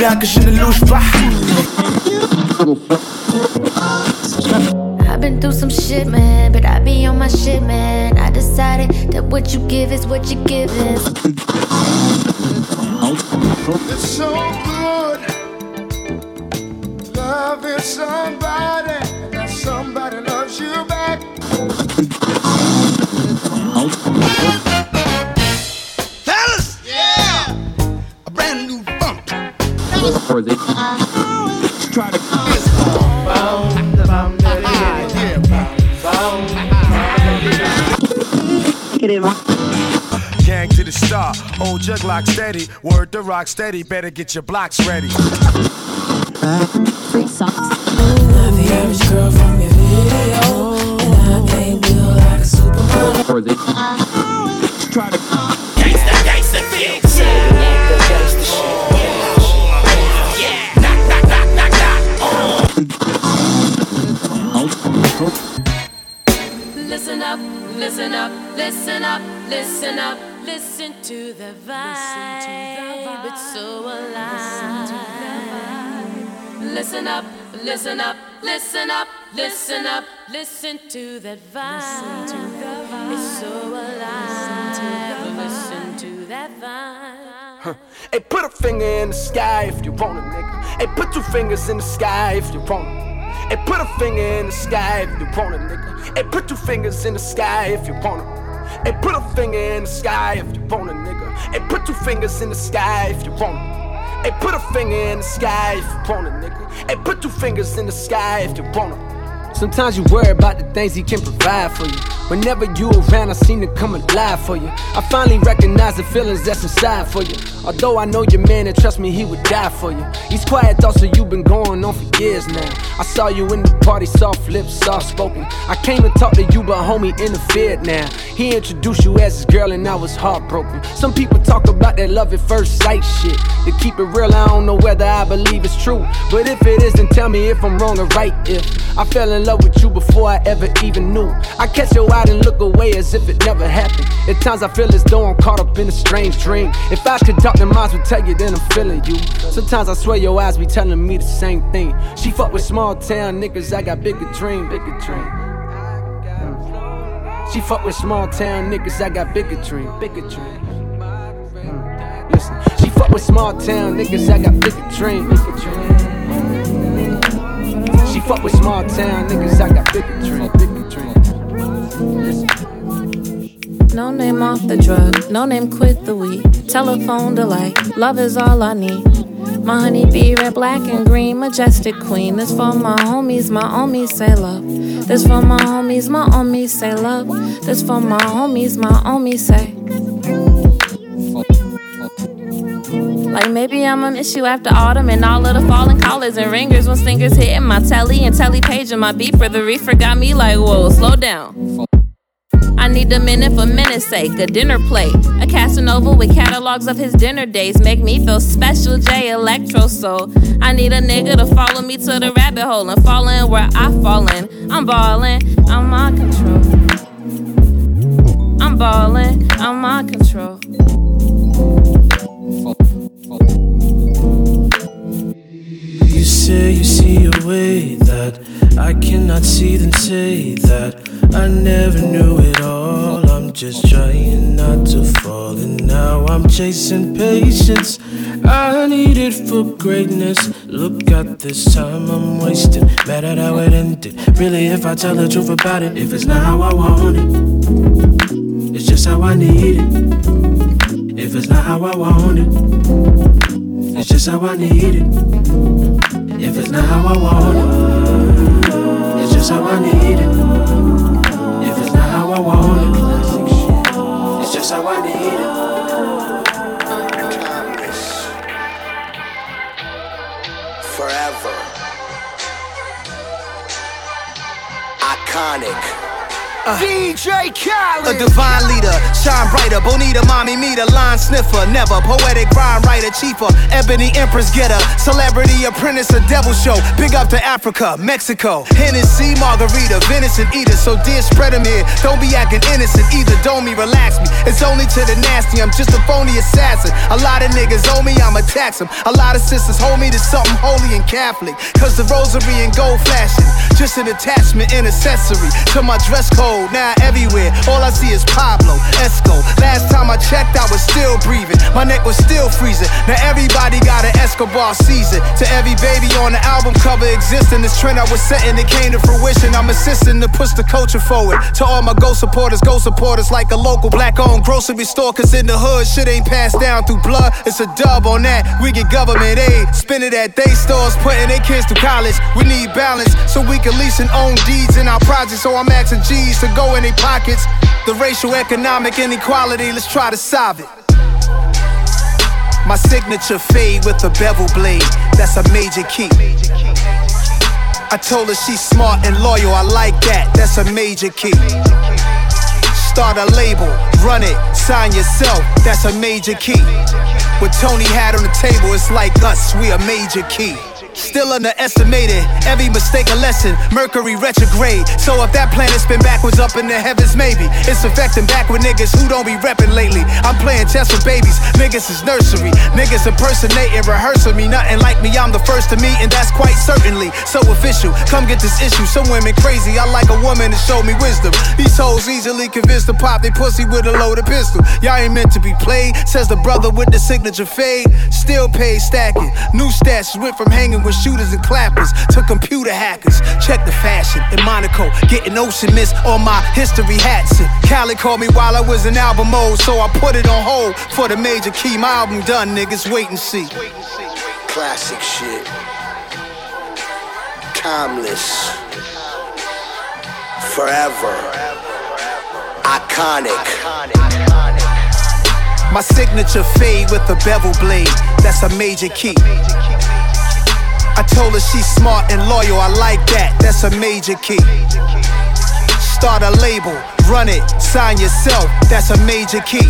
bien que je ne louche pas. I've been through some shit, man, but I be on my shit, man. I decided that what you give is what you give is. It's so good loving somebody, and somebody loves you back. Try to. Gang to the star, old jug lock steady, word to rock steady, better get your blocks ready. Free socks. Not the average girl from your video, and I can't like a supermodel. Try to. Listen up, listen up, listen up, listen to the vibe. It's so alive. Listen up, listen up, listen up, listen up, listen to that vibe. It's so alive. Listen to that vibe. Hey, put a finger in the sky if you want it, nigga. Hey, put two fingers in the sky if you want it. Hey, put a finger in the sky if you want it, nigga. Hey, put two fingers in the sky if you want it. Hey, put a finger in the sky if you want it, nigga. Hey, put two fingers in the sky if you want it. Hey, put a finger in the sky if you want it, nigga. Hey, put two fingers in the sky if you want it. Sometimes you worry about the things he can provide for you. Whenever you around, I seem to come alive for you. I finally recognize the feelings that's inside for you. Although I know your man and trust me, he would die for you. These quiet thoughts of you've been going on for years now. I saw you in the party, soft lips, soft spoken. I came to talk to you, but homie interfered now. He introduced you as his girl, and I was heartbroken. Some people talk about that love at first sight shit. To keep it real, I don't know whether I believe it's true. But if it is, then tell me if I'm wrong or right. If I fell in love with you before I ever even knew, I catch your eye and look away as if it never happened. At times I feel as though I'm caught up in a strange dream. If I could talk, then minds would tell you, then I'm feeling you. Sometimes I swear your eyes be telling me the same thing. She fuck with small town niggas, I got bigger dream, bigger dream. She fuck with small town niggas, I got bigger dream, bigger dream. Mm. Listen, she fuck with small town niggas, I got bigger dream, bigger dream. Fuck with small town niggas, I got bigger dream, bigger dream. Noname off the drug, Noname quit the weed. Telephone delight, love is all I need. My honey bee, red, black, and green, majestic queen. This for my homies, my homies say love. This for my homies, my homies say love. This for my homies, my homies say. Like maybe I'ma miss you after autumn and all of the falling collars and ringers when singers hitting my telly and telly page and my beeper. The reefer got me like, whoa, slow down. I need a minute for minute's sake, a dinner plate. A Casanova with catalogs of his dinner days make me feel special, J Electro Soul. I need a nigga to follow me to the rabbit hole and fall in where I fall in. I'm ballin', I'm on control. I'm ballin', I'm on control. Say you see a way that I cannot see, then say that I never knew it all. I'm just trying not to fall, and now I'm chasing patience. I need it for greatness. Look at this time I'm wasting. Mad at how it ended. Really, if I tell the truth about it, if it's not how I want it, it's just how I need it. If it's not how I want it, it's just how I need it. If it's not how I want it, it's just how I need it. If it's not how I want it, it's just how I need it. Forever. Iconic. Uh, DJ Khaled. A divine leader, shine brighter. Bonita, mommy, me, the line sniffer. Never poetic rhyme writer, cheaper. Ebony Empress getter. Celebrity apprentice, a devil show. Big up to Africa, Mexico. Hennessy, margarita, venison eater. So dear, spread them here. Don't be acting innocent either. Don't me, relax me. It's only to the nasty. I'm just a phony assassin. A lot of niggas owe me, I'ma tax them. A lot of sisters hold me to something holy and Catholic. Cause the rosary and gold flashing. Just an attachment and accessory to my dress code. Now everywhere, all I see is Pablo, Esco. Last time I checked, I was still breathing. My neck was still freezing. Now everybody got an Escobar season. To every baby on the album cover existing, this trend I was setting, it came to fruition. I'm assisting to push the culture forward. To all my go supporters, go supporters like a local black owned grocery store. Cause in the hood, shit ain't passed down through blood. It's a dub on that. We get government aid. Spend it at they stores, putting their kids through college. We need balance so we can lease and own deeds in our projects. So I'm asking G's to go in their pockets. The racial economic inequality, let's try to solve it. My signature fade with a bevel blade, that's a major key. I told her she's smart and loyal, I like that, that's a major key. Start a label, run it, sign yourself, that's a major key. What Tony had on the table, it's like us, we a major key. Still underestimated, every mistake a lesson. Mercury retrograde. So if that planet spin backwards up in the heavens, maybe it's affecting back with niggas who don't be repping lately. I'm playing chess with babies, niggas is nursery. Niggas impersonating, rehearsing me. Nothing like me, I'm the first to meet, and that's quite certainly so official. Come get this issue. Some women crazy, I like a woman to show me wisdom. These hoes easily convinced to pop they pussy with a loaded pistol. Y'all ain't meant to be played, says the brother with the signature fade. Still paid stacking. New stats went from hanging with shooters and clappers to computer hackers. Check the fashion in Monaco, getting ocean mist on my history hats. Cali called me while I was in album mode, so I put it on hold for the major key. My album done, niggas, wait and see. Classic shit. Timeless. Forever. Iconic. My signature fade with a bevel blade, that's a major key. I told her she's smart and loyal, I like that, that's a major key. Start a label, run it, sign yourself, that's a major key.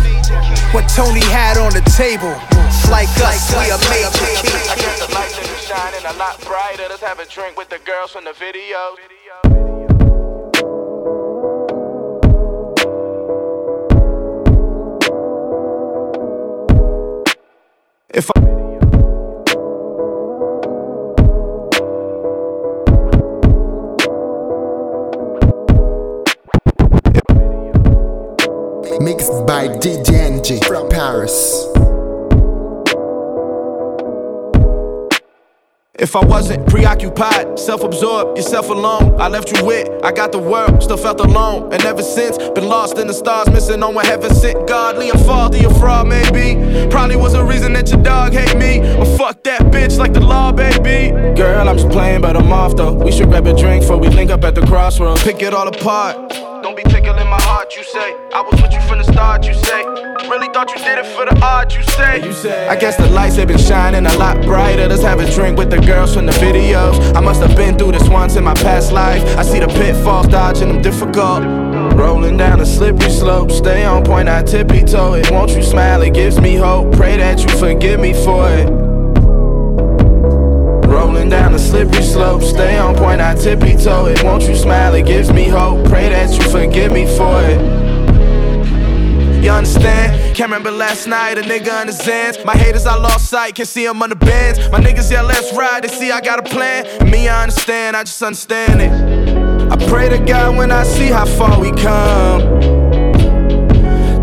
What Tony had on the table, like us, we a major key. I guess the lights in the shining a lot brighter. Let's have a drink with the girls from the video. If I Mixed by DJ Enjay from Paris. If I wasn't preoccupied, self absorbed, yourself alone, I left you with, I got the world, still felt alone. And ever since, been lost in the stars, missing on what heaven sent. Godly or faulty or fraud, maybe. Probably was a reason that your dog hate me. But fuck that bitch like the law, baby. Girl, I'm just playing, but I'm off though. We should grab a drink before we link up at the crossroads. Pick it all apart. Tickling my heart, you say. I was with you from the start, you say. Really thought you did it for the art, you say. You say. I guess the lights have been shining a lot brighter. Let's have a drink with the girls from the videos. I must have been through this once in my past life. I see the pitfalls, dodging them difficult. Rolling down a slippery slope, stay on point, I tippy toe it. Won't you smile? It gives me hope. Pray that you forgive me for it. Rolling down a slippery slope, stay on point, I tippy toe it. Won't you smile? It gives me hope. Pray that you forgive me for it. You understand? Can't remember last night, a nigga the Zans. My haters, I lost sight, can't see them on the bands. My niggas, yeah, let's ride, they see I got a plan. Me, I understand, I just understand it. I pray to God when I see how far we come.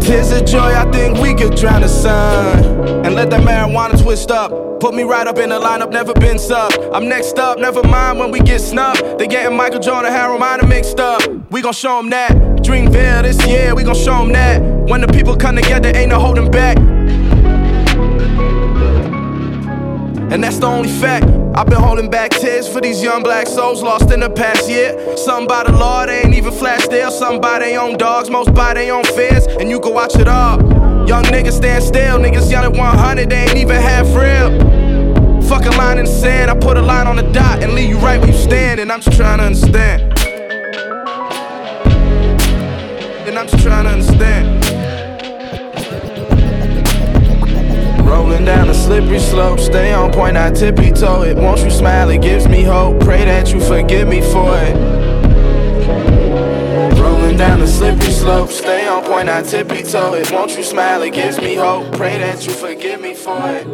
Tears of joy, I think we could drown the sun. And let that marijuana twist up. Put me right up in the lineup, never been sub. I'm next up, never mind when we get snubbed. They getting Michael Jordan, Harold Miner mixed up. We gon' show them that. Dreamville this year, we gon' show them that. When the people come together, ain't no holding back. And that's the only fact. I've been holding back tears for these young black souls lost in the past year. Some by the law, they ain't even flash deal. Some by their own dogs, most by their own fears. And you can watch it all. Young niggas stand still, niggas young at 100, they ain't even half real. Fuck a line in the sand, I put a line on the dot and leave you right where you stand. And I'm just trying to understand. And I'm just trying to understand. Rolling down a slippery slope, stay on point, I tippy toe it. Won't you smile, it gives me hope. Pray that you forgive me for it. Rolling down a slippery slope, stay on point, I tippy toe it. Won't you smile, it gives me hope. Pray that you forgive me for it.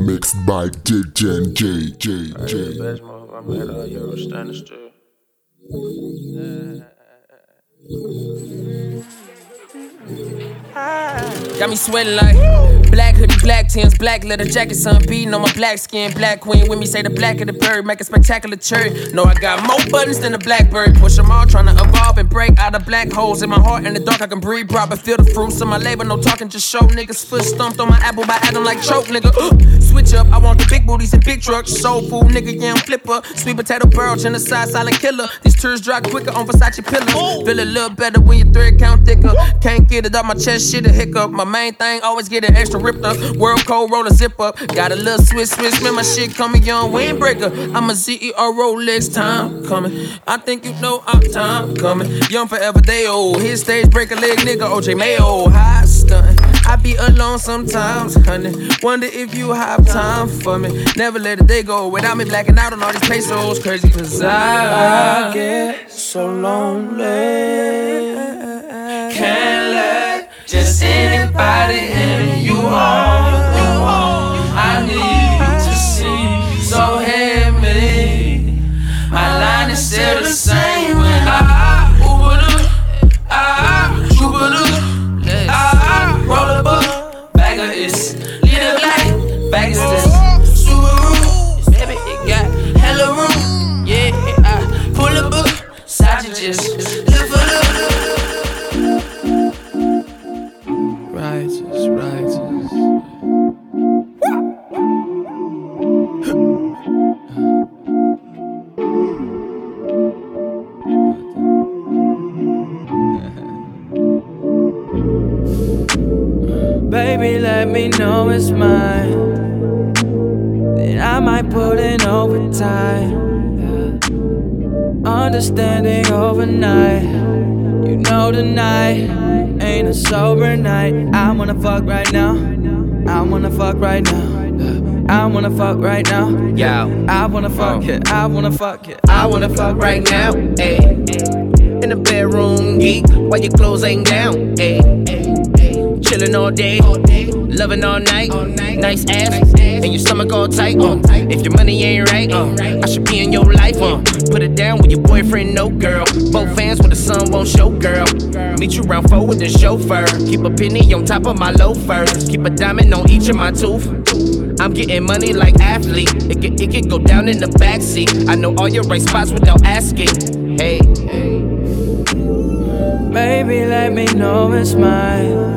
Mixed by DJ Enjay J J. J. Got me sweating like black hoodie, black Tims, black leather jacket, sun beating on my black skin. Black queen with me say the black of the bird, make a spectacular cherry. No, I got more buttons than a blackbird. Push them all, trying to evolve and break out of black holes in my heart. In the dark, I can breathe proper, feel the fruits of my labor. No talking, just show niggas foot stumped on my apple by Adam like choke, nigga. Uh, switch up, I want the big booties and big trucks. Soul food, nigga, yeah, I'm flipper. Sweet potato barrel, genocide, silent killer. These tears drop quicker on Versace pillars. Feel a little better when your thread count thicker. Can't get it up my chest, shit a hiccup. My main thing always get an extra ripped up. World code roll a zip up. Got a little switch switch, man, my shit coming young windbreaker. I'm a CEO Rolex time coming. I think you know I'm time coming. Young forever, they old. His stage break a leg, nigga. OJ Mayo, high stunt. I be alone sometimes, honey. Wonder if you have time for me. Never let a day go without me blacking out on all these pesos. Crazy, cause I get so lonely. Can't just anybody in you home. I need to see, so heavy. My line is still the same let me know it's mine. Then I might put in overtime. yeah. Understanding overnight. You know tonight ain't a sober night. I wanna fuck right now. I wanna fuck right now. I wanna fuck right now. Yo. I wanna fuck it. I wanna fuck it. I wanna fuck right now, ayy. In the bedroom, geek, while your clothes ain't down, ayy. Chillin' all day, loving all night, nice ass, and your stomach all tight. Uh. If your money ain't right, uh, I should be in your life. Uh. Put it down with your boyfriend, no girl. Both fans when the sun won't show, girl. Meet you round four with the chauffeur. Keep a penny on top of my loafers. Keep a diamond on each of my tooth. I'm getting money like athlete. It can, it can go down in the backseat. I know all your right spots without asking. Hey, Baby, let me know it's mine.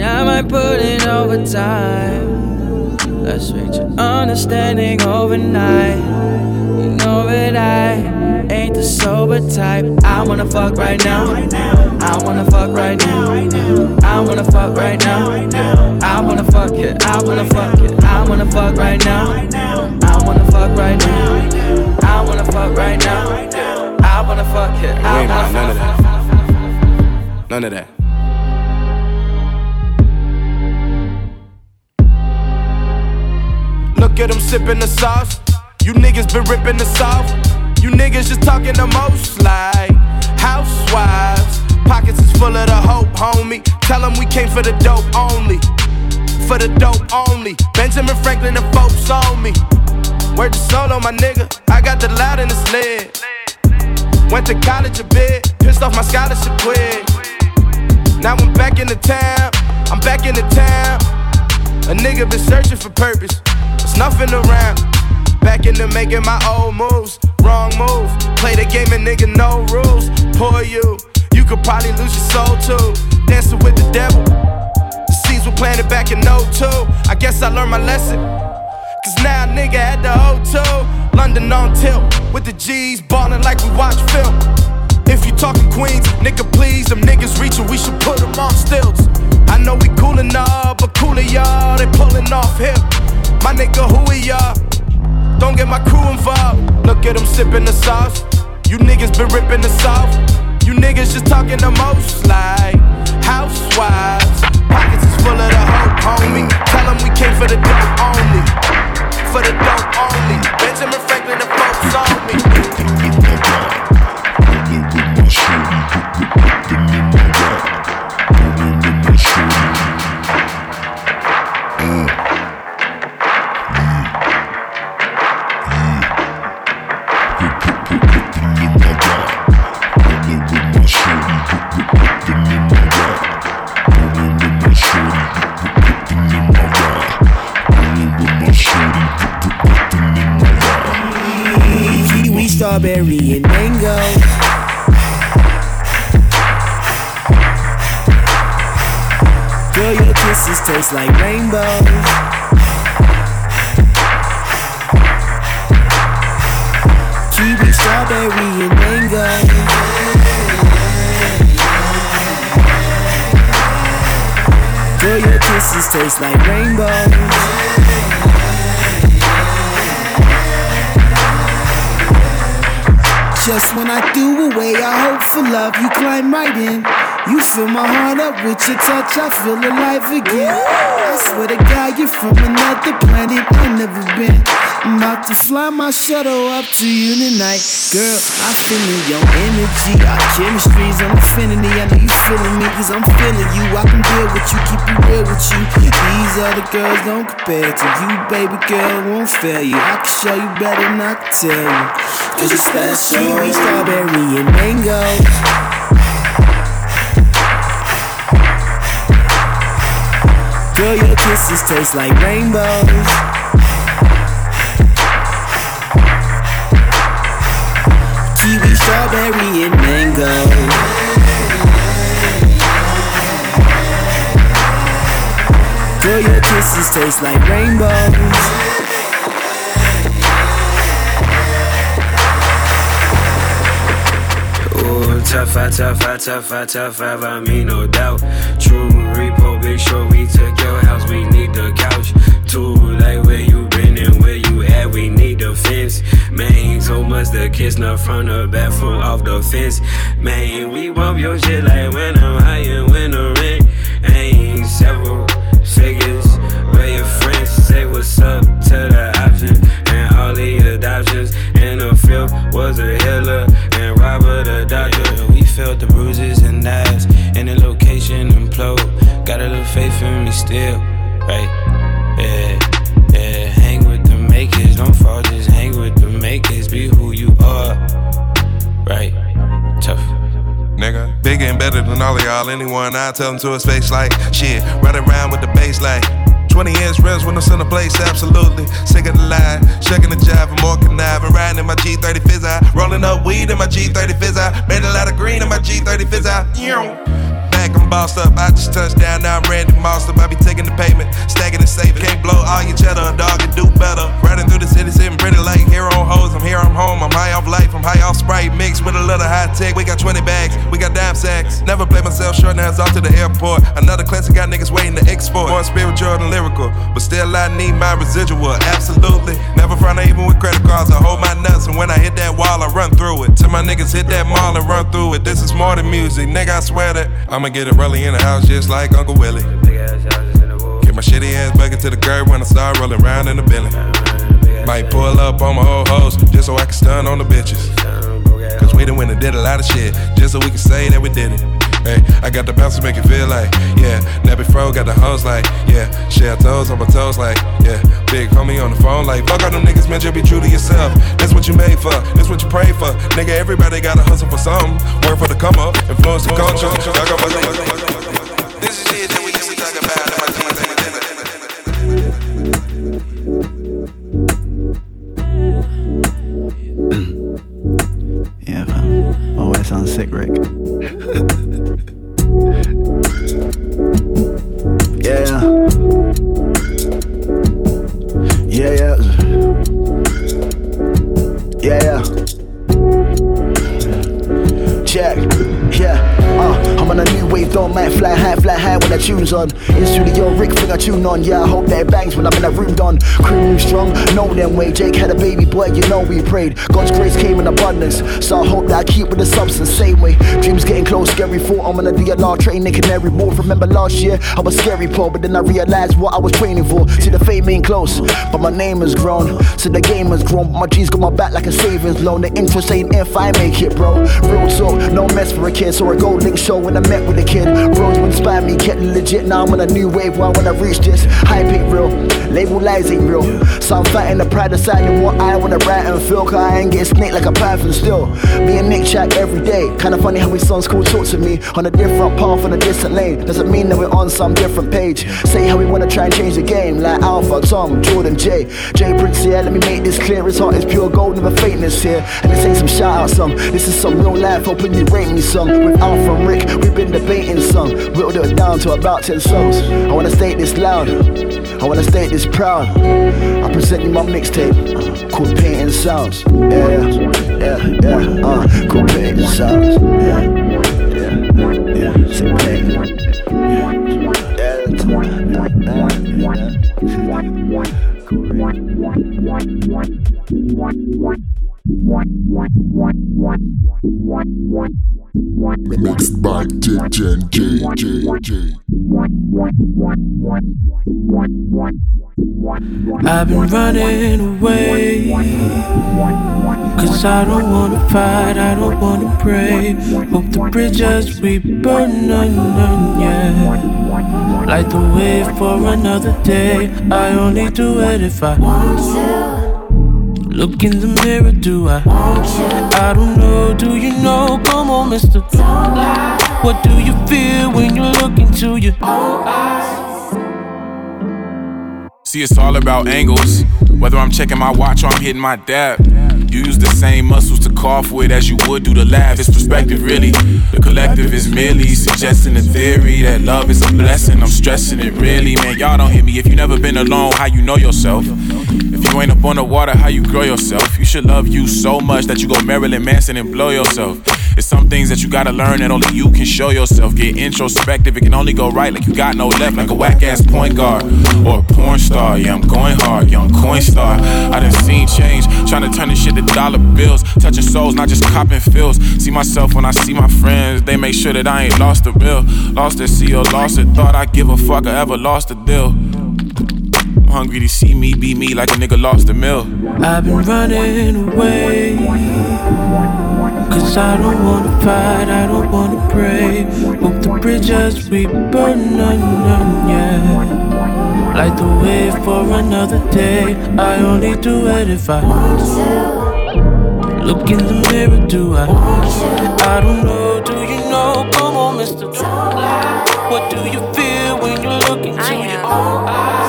And I might put in overtime. Let's reach an understanding overnight. You know that I ain't the sober type. I wanna fuck right now. I wanna fuck right now. I wanna fuck right now. I wanna fuck it. I wanna fuck it. I wanna fuck right now. I wanna fuck right now. I wanna fuck right now. I wanna fuck it. I ain't wanna about none of fuck that. None of that. At them sipping the sauce. You niggas been ripping the sauce. You niggas just talking the most like housewives. Pockets is full of the hope, homie. Tell them we came for the dope only. For the dope only. Benjamin Franklin, the folks on me. Word to solo, my nigga. I got the loud in the sled. Went to college a bit, pissed off my scholarship quit. Now I'm back in the town, I'm back in the town. A nigga been searching for purpose, nothing around. Back into making my old moves, wrong move. Play the game and nigga, no rules. Poor you, you could probably lose your soul too. Dancing with the devil, the seeds were planted back in 02. I guess I learned my lesson. Cause now nigga at the O2, London on tilt, with the G's ballin' like we watch film. If you talking Queens, nigga please, them niggas reachin', we should put them on stilts. I know we coolin' up, but cooler y'all, they pullin' off hip. My nigga, who we are? don't get my crew involved. Look at them sipping the sauce. You niggas been ripping the sauce. You niggas just talking the most like housewives. Pockets is full of the hope, homie. Tell them we came for the dope only. For the dope only. Benjamin Franklin, the folks on me. Strawberry, and mango. Girl, your kisses taste like rainbows. Kiwi, strawberry, and mango. Girl, your kisses taste like rainbows. Just when I threw away our hope for love, you climb right in. You fill my heart up with your touch, I feel alive again. I swear to God, you're from another planet I've never been. I'm about to fly my shuttle up to you tonight. Girl, I feel your energy. Our chemistry's an affinity. I know you feeling me, cause I'm feeling you. I can deal with you, keep it real with you. These other girls don't compare to you, baby girl, won't fail you. I can show you better than I can tell you. Cause you're special. Kiwi, strawberry, and mango. Girl, your kisses taste like rainbows. Kiwi, strawberry, and mango. Girl, your kisses taste like rainbows. Ooh, tough, I, tough, I, tough, I, tough, I, mean, no doubt. True repo, big sure we took your house, we need the couch. Too like where you been and where you at, we need the fence. Man, so much the kiss, not from the back, from off the fence. Man, we bump your shit like when I'm high and when the rent ain't several figures. Where your friends say what's up to the option and all the adoptions. And the fifth was a healer and Robert a doctor. We felt the bruises and knives and the location implode. Got a little faith in me still, Bigger better than all of y'all. Anyone, I tell them to his face like shit. Run around with the bass like 20 inch rims when I'm in the place, absolutely. Sick of the line, shaking the jive, and more conniving. Riding in my G30 fizz rolling up weed in my G30 fizz. Made a lot of green in my G30 fizz. Back, I'm bossed up. I just touched down, now I'm Randy Moss up. I be taking the payment, stacking and saving. Can't blow all your cheddar, dog, and do better. Riding through the city, sitting pretty like here on hoes. I'm here, I'm home. I'm high off life, I'm high off Sprite, mixed with a little high tech. We got 20 bags, we got dime sacks. Never play myself short, now it's off to the airport. Another classic got niggas waiting to export. More spiritual than lyrical, but still I need my residual. Absolutely. Never front even with credit cards. I hold my nuts, and when I hit that wall, I run through it. Till my niggas hit that mall and run through it. This is more than music, nigga. I swear that I'ma get it rolling in the house just like Uncle Willie. Get my shitty ass bucket to the curb when I start rolling around in the Billy. Might pull up on my old hoes just so I can stun on the bitches. Cause we done went and did a lot of shit just so we can say that we did it. I got the bounce to make it feel like, yeah. Nappy Fro got the hoes like, yeah. Share toes on my toes like, yeah. Big homie on the phone like, fuck all them niggas, man, just be true to yourself. That's what you made for, that's what you pray for. Nigga, everybody gotta hustle for something. Work for the come up, influence the culture. This is shit that we used to talk about on I tune on. Yeah, I hope that it bangs when I'm in that room done. Crew strong, know them way. Jake had a baby boy, you know we prayed. God's grace came in abundance, so I hope that I keep with the substance. Same way, dreams getting close, scary thought I'm be a law train, and every move. Remember last year, I was scary poor, but then I realized what I was training for. See the fame ain't close, but my name has grown. So the game has grown, my G's got my back like a savings loan. The interest ain't if I make it, bro. Real talk, no mess for a kid. So a gold link show when I met with a kid. Roads would inspire me, getting legit. Now I'm on a new wave where I wanna reach this. Hype ain't real, label lies ain't real. So I'm fighting the pride, deciding what I wanna write and feel. Cause I ain't get snake like a python still. Me and Nick chat every day. Kinda funny how his son's cool talk to me on a different path on a distant lane. Doesn't mean that we're on some different page. Say how we wanna try and change the game, like Alpha, Tom, Jordan, J. Jay Prince, yeah, let me make this clear. His heart is pure gold, never faintness here. And this ain't some shout out song. This is some real life, hoping you rate me some. With Alpha and Rick, we've been debating some. Whittled it down to about 10 songs. I wanna state this loud. I wanna state this proud. I present you my mixtape called Painting Sounds. Yeah, yeah, yeah, uh, called Painting Sounds. Yeah, yeah, yeah, say painting. Mixed by DJ J. I've been running away. Cause I don't wanna fight, I don't wanna pray. Hope the bridges we burn, none, yeah. Light the way for another day. I only do it if I want to. Look in the mirror, do I? I don't know, do you know? Come on, mister. What do you feel when you look into your own eyes? See, it's all about angles. Whether I'm checking my watch or I'm hitting my dab. You use the same muscles to cough with as you would do to laugh. It's perspective, really. The collective is merely suggesting a theory that love is a blessing. I'm stressing it, really, man. Y'all don't hit me. If you never been alone, how you know yourself? If you ain't up on the water, how you grow yourself? You should love you so much that you go Marilyn Manson and blow yourself. It's some things that you gotta learn that only you can show yourself. Get introspective, it can only go right like you got no left, like a whack ass point guard or a porn star. Yeah, I'm going hard, young coin star. I done seen change, trying to turn this shit to dollar bills. Touching souls, not just copping feels. See myself when I see my friends, they make sure that I ain't lost the real. Lost at sea or lost it, thought I'd give a fuck I ever lost the deal. I'm hungry to see me be me like a nigga lost the mill. I've been running away. Cause I don't wanna fight, I don't wanna pray. Hope the bridges we burn, none, none, yeah. Light the way for another day. I only do it if I want to. Look in the mirror, do I? I don't know, do you know? Come on, Mr. What do you feel when you look into your own eyes?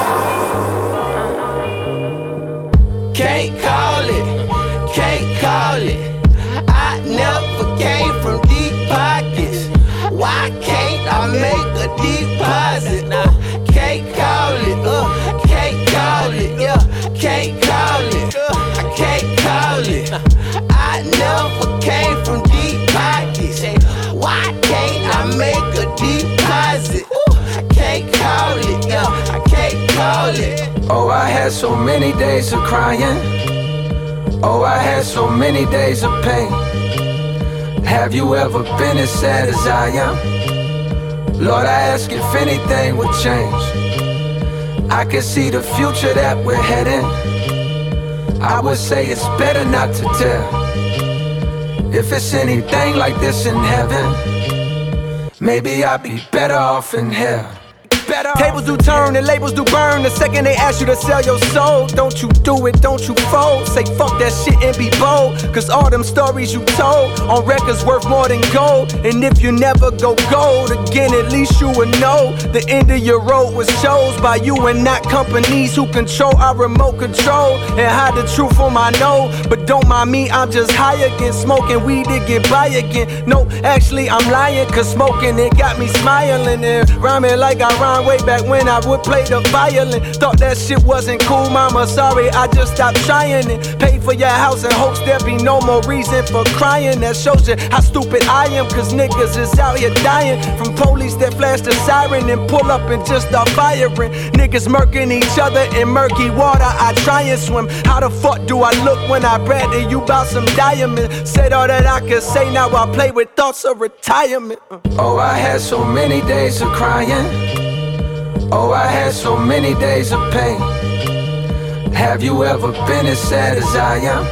Make a deposit? I can't call it, yeah, I can't call it. Oh, I had so many days of crying. Oh, I had so many days of pain. Have you ever been as sad as I am? Lord, I ask if anything would change. I can see the future that we're heading. I would say it's better not to tell. If it's anything like this in heaven, maybe I'd be better off in hell. Tables do turn and labels do burn. The second they ask you to sell your soul, don't you do it, don't you fold. Say fuck that shit and be bold. Cause all them stories you told on records worth more than gold. And if you never go gold again, at least you would know the end of your road was chose by you and not companies who control our remote control and hide the truth on my nose. But don't mind me, I'm just high again, smoking weed to get by again. No, actually, I'm lying, cause smoking it got me smiling and rhyming like I rhyme way back when I would play the violin. Thought that shit wasn't cool, mama. Sorry, I just stopped trying it. Pay for your house in hopes there be no more reason for crying. That shows you how stupid I am, cause niggas is out here dying from police that flash the siren and pull up and just start firing. Niggas murking each other in murky water. I try and swim. How the fuck do I look when I brag to you about some diamonds? Said all that I could say, now I play with thoughts of retirement. Oh, I had so many days of crying. Oh, I had so many days of pain. Have you ever been as sad as I am?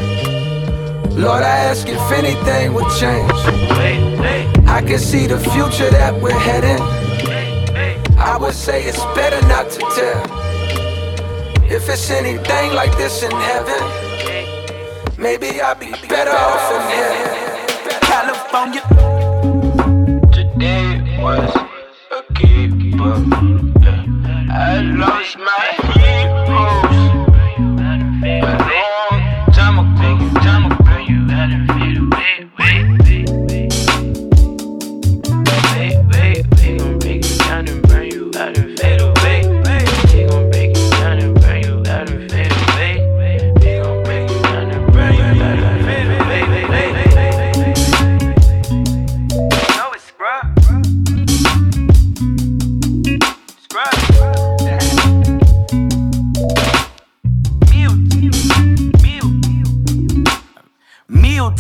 Lord, I ask if anything would change. I can see the future that we're heading. I would say it's better not to tell. If it's anything like this in heaven, maybe I'll be better off in here. California. Today was a keeper. I lost my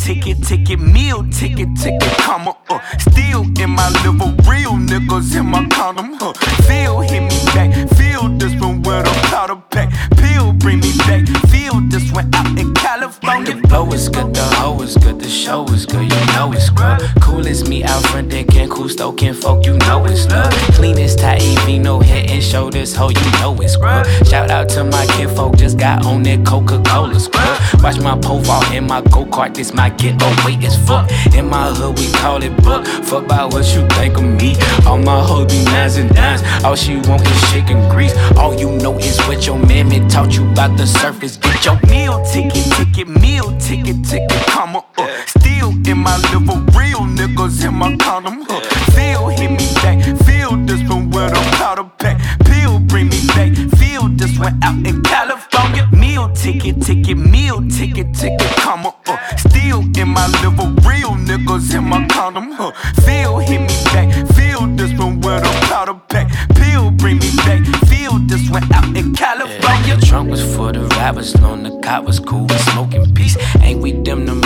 ticket, ticket, meal ticket, ticket, comma, uh. Still in my liver, real niggas in my condom, huh. Feel hit me back, feel this one with a powder pack. Pill bring me back, feel this one out in California. The blow is good, the is good, the show is good, you know it's scrub. Cool as me out front, then can cool stoking folk, you know it's love. Clean as Taivino, no head and shoulders, ho, you know it's scrub. Shout out to my kinfolk, just got on that Coca Cola scrub. Watch my pole profile in my go kart, this my get away as fuck. In my hood, we call it book. Fuck about what you think of me. All my hoes be nines and dimes, all she want is chicken grease. All you know is what your mammy taught you about the surface. Get your Meal ticket, ticket, meal ticket, ticket, comma, uh. Still in my liver, real niggas in my condom, huh. Feel hit me back, feel this one with a powder pack. Pill bring me back, feel this one out in California. Meal ticket, ticket, meal ticket, ticket, comma, uh. Still in my liver, real niggas in my condom, huh. Feel hit me back, feel this one with a powder pack. Pill bring me back, feel this one out in California. The trunk was for the rappers, known the cop was cool, smoking peace. Ain't we them an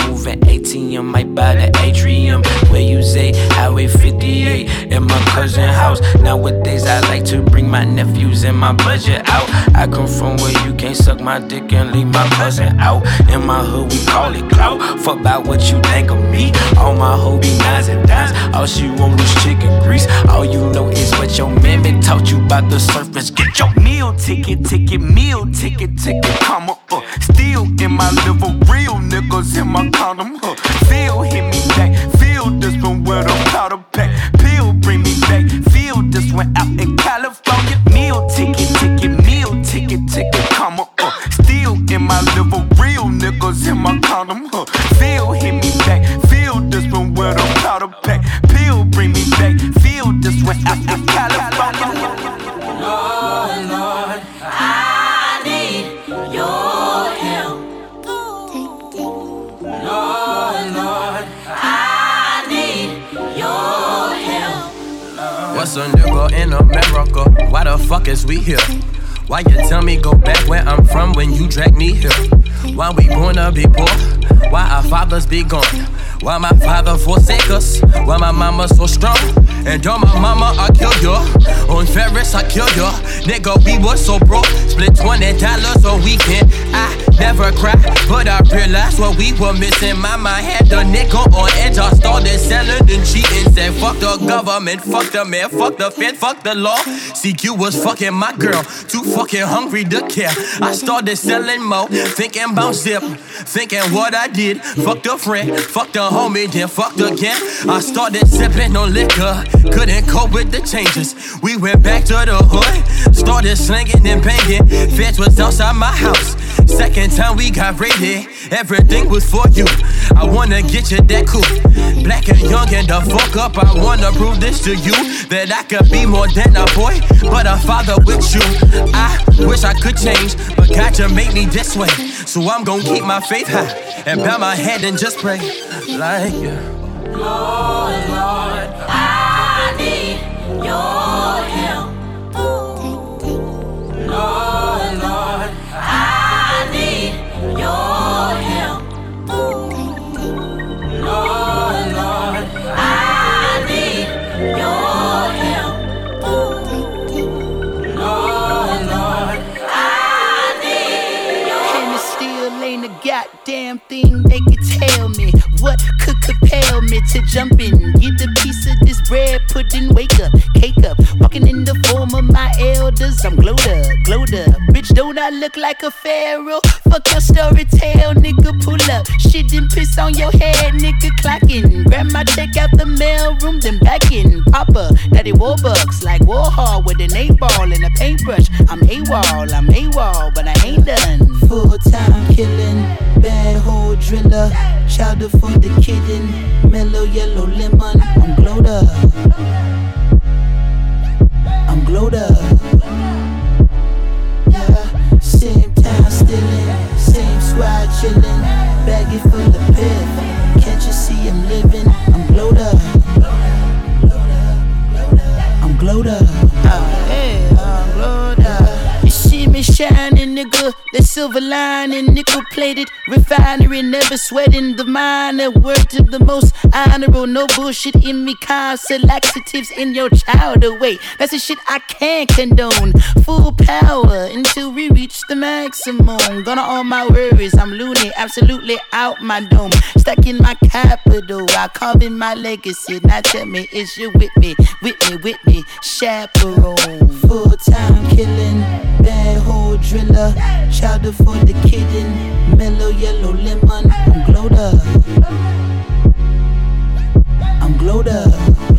ATM, might buy the atrium. Where you say Highway 58 in my cousin house. Nowadays I like to bring my nephews and my budget out. I come from where you can't suck my dick and leave my cousin out. In my hood we call it clout. Fuck about what you think of me. All my hoes be nines and dimes. All she want is chicken grease. All you know is what your mammy taught you about the surface. Get your Meal ticket, ticket, meal ticket, ticket, comma, uh. Still in my liver, real niggas in my condom, huh. Feel hit me back, feel this one with a powder pack. Pill bring me back, feel this one out in California. Meal ticket, ticket, meal ticket, ticket, comma, uh. Still in my liver, real niggas in my condom, huh. Fuck is we here? Why you tell me go back where I'm from when you drag me here? Why we born to be poor? Why our fathers be gone? Why my father forsake us? Why my mama so strong? And on my mama I kill ya. On Ferris I kill ya. Nigga we was so broke. Split twenty dollars a weekend. I never cry, but I realized what we were missing. Mind had the nigga on edge. I started selling and cheating. Said fuck the government, fuck the man, fuck the Fed, fuck the law. CQ was fucking my girl, too fucking hungry to care. I started selling more, thinking about zip, thinking what I did. Fuck the friend, fuck the homie, then fucked again. I started sipping on liquor, couldn't cope with the changes. We went back to the hood, started slinging and banging. Feds was outside my house. Second time we got raided, everything was for you. I wanna get you that cool. Black and young and the fuck up. I wanna prove this to you that I could be more than a boy, but a father with you. I wish I could change, but God, you made me this way. So I'm gonna keep my faith high and bow my head and just pray like. Lord, Lord, I need your thing they could tell me. What could compel me to jump in, get a piece of this bread, put in, wake up, cake up, walking in the form of my elders. I'm glowed up, glowed up. Don't I look like a pharaoh? Fuck your story tale, nigga, pull up. Shit didn't piss on your head, nigga, clocking. Grab my check out the mail room, then back in. Papa, daddy Warbucks, like Warhol with an eight ball and a paintbrush. I'm AWOL, I'm AWOL, but I ain't done. Full time killing, bad hole driller, chowder for the kitten, mellow yellow lemon. I'm glowed up. I'm glowed up. Time stealing, same squad chilling, baggy full of piff. Can't you see I'm living? I'm glowed up. I'm glowed up. Oh, hey, I'm glowed up. You see me shining, nigga. The silver lining, nickel plated refinery, never sweating the minor. Word to the most honorable, no bullshit in me. Constant laxatives in your child away. That's the shit I can't condone. Full power until we reach the maximum. Gonna all my worries, I'm loony, absolutely out my dome. Stuck in my capital, I carve in my legacy. Now tell me, is you with me, with me, with me? Chaperone, full time killing, bad hole driller, chowder for the kitten, mellow yellow lemon. I'm glowed up. I'm glowed up.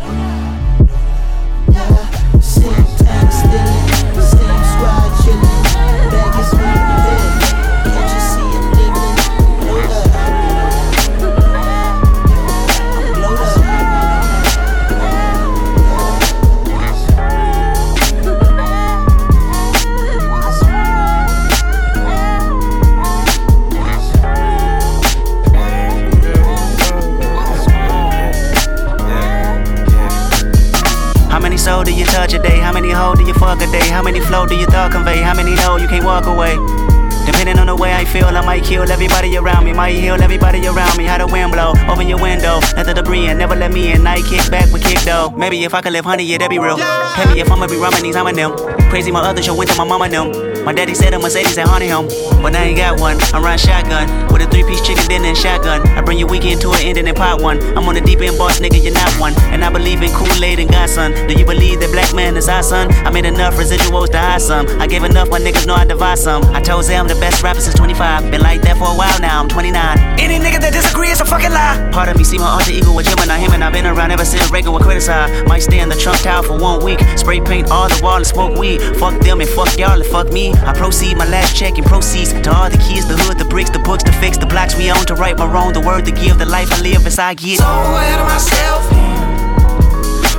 Hoe do you fuck a day? How many flow do you thought convey? How many know you can't walk away? Depending on the way I feel, I might kill everybody around me. Might heal everybody around me. How the wind blow, open your window, let the debris in, never let me in. Night kick back with kick though. Maybe if I could live honey, yeah, that'd be real. Me if I'ma be rhyming these, I'm in them. Crazy, my other show went to my mama them. My daddy said a Mercedes at honey him, but I ain't got one. I'm riding shotgun with a three piece chicken dinner and shotgun. I bring your weekend to an end and then pot one. I'm on the deep end boss, nigga, you're not one. And I believe in Kool Aid and Godson. Do you believe that black man is our son? I made enough residuals to hide some. I gave enough, my niggas know I divide some. I told them I'm the best rapper since 25. Been like that for a while now, I'm 29. Any nigga that disagree is a fucking lie. Part of me see my alter ego with Gemini, him and I've been around ever since Reagan was criticized. Might stay in the Trump Tower for one week. Spray paint all the wall and smoke weed. Fuck them and fuck y'all and fuck me. I proceed my last check and proceeds to all the keys, the hood, the bricks, the books, to fix the blocks we own, to right my wrong, the word to give, the life I live as I get. So ahead of myself.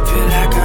Feel like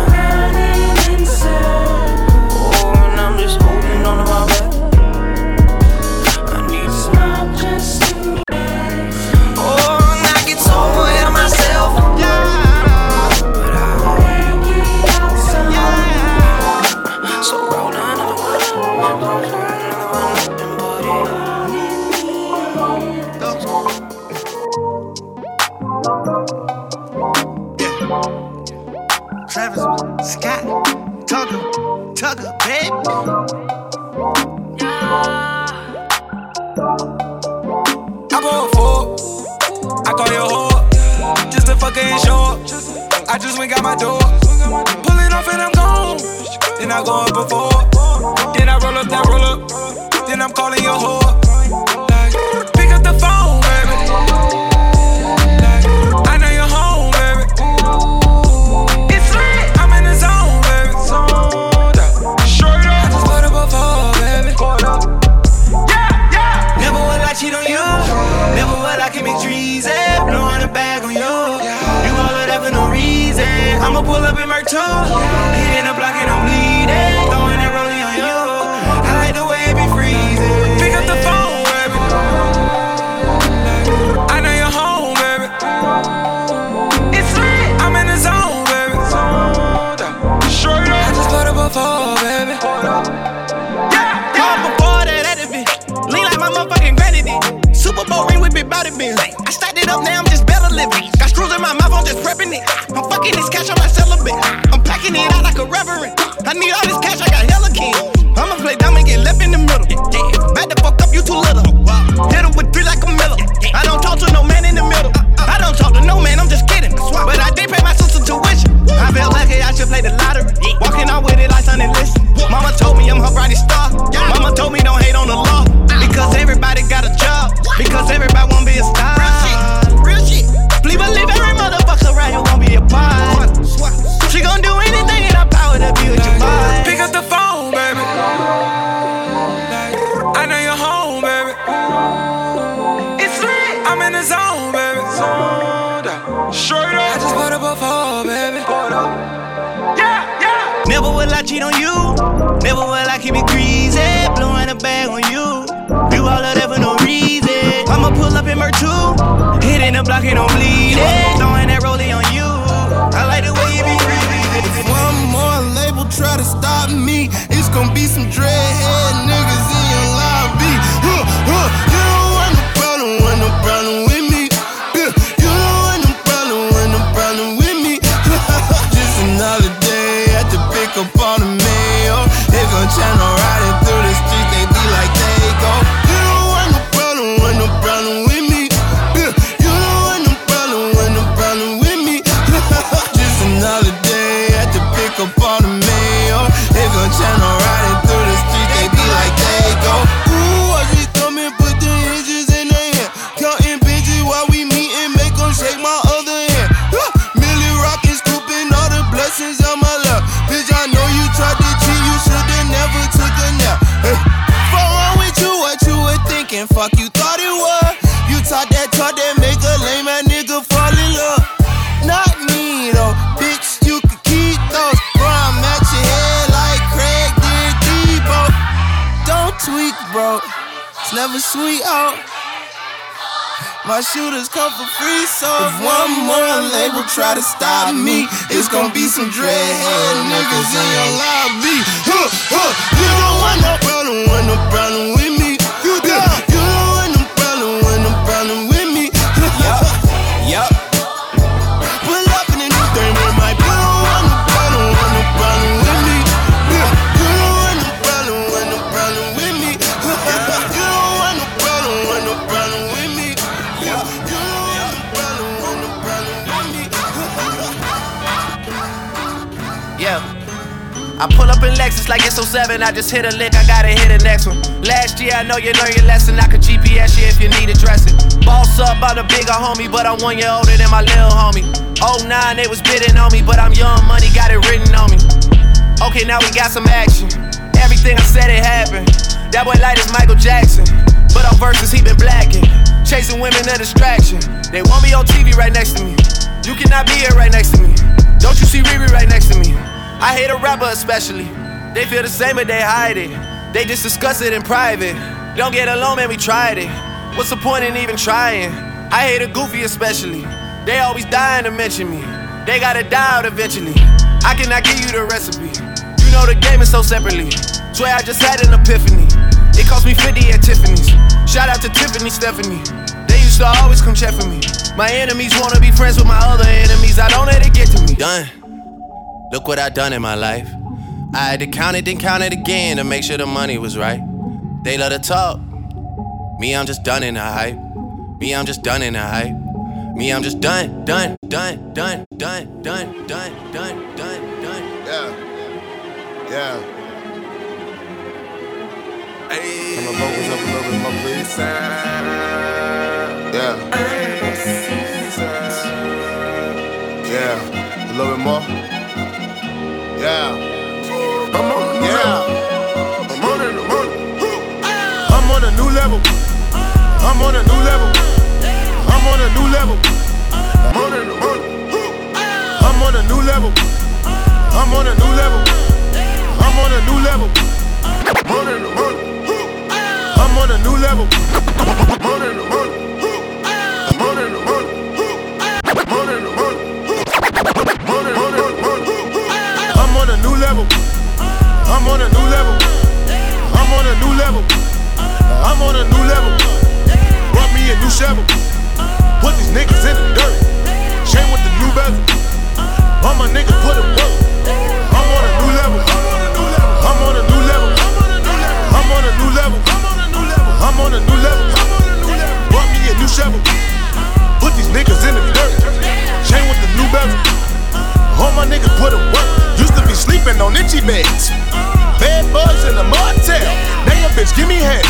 The block and I'm bleeding. Shooters come for free, so if one more label try to stop me, it's gonna be some dreadhead niggas in your lobby. Huh, huh. You don't want no problem, want no problem 7, I just hit a lick, I gotta hit the next one. Last year, I know you learned your lesson, I could GPS you if you need a dressing. Boss up, I'm the bigger homie, but I'm one year older than my little homie. 09, they was bidding on me, but I'm young money, got it written on me. Okay, now we got some action. Everything I said, it happened. That boy light is Michael Jackson, but on verses, he been blacking. Chasing women, a distraction. They want me on TV right next to me. You cannot be here right next to me. Don't you see Riri right next to me? I hate a rapper especially. They feel the same, but they hide it. They just discuss it in private. Don't get alone, man, we tried it. What's the point in even trying? I hate a goofy especially. They always dying to mention me. They gotta die out eventually. I cannot give you the recipe. You know the game is so separately. Swear I just had an epiphany. It cost me 50 at Tiffany's. Shout out to Tiffany Stephanie. They used to always come check for me. My enemies wanna be friends with my other enemies. I don't let it get to me. Done. Look what I done in my life. I had to count it, then count it again to make sure the money was right. They love to talk. Me, I'm just done in the hype. Me, I'm just done in the hype. Me, I'm just done, done, done, done, done, done, done, done, done, done. Yeah. Yeah. Hey. Turn my vocals up a little bit more, please. Yeah. Yeah. A little bit more. Yeah. Yeah. I'm on a new level. I'm on a new level. I'm on a new level. I'm on a new level. I'm on a new level. I'm on a new level. I'm on a new level. I'm on a new level. I'm on a new level. I'm on a new level. I'm on a new level. I'm on a new level. I'm on a new level. I'm on a new level. I'm on a new level. I'm on a new level. Brought me a new shovel. Put these niggas in the dirt. Chain with the new bezel. All my niggas put it work. I'm on a new level. I'm on a new level. I'm on a new level. I'm on a new level. Brought me a new shovel. Put these niggas in the dirt. Chain with the new bezel. All my niggas put it work sleeping on itchy beds. Bed bugs in the motel. Now bitch give me head.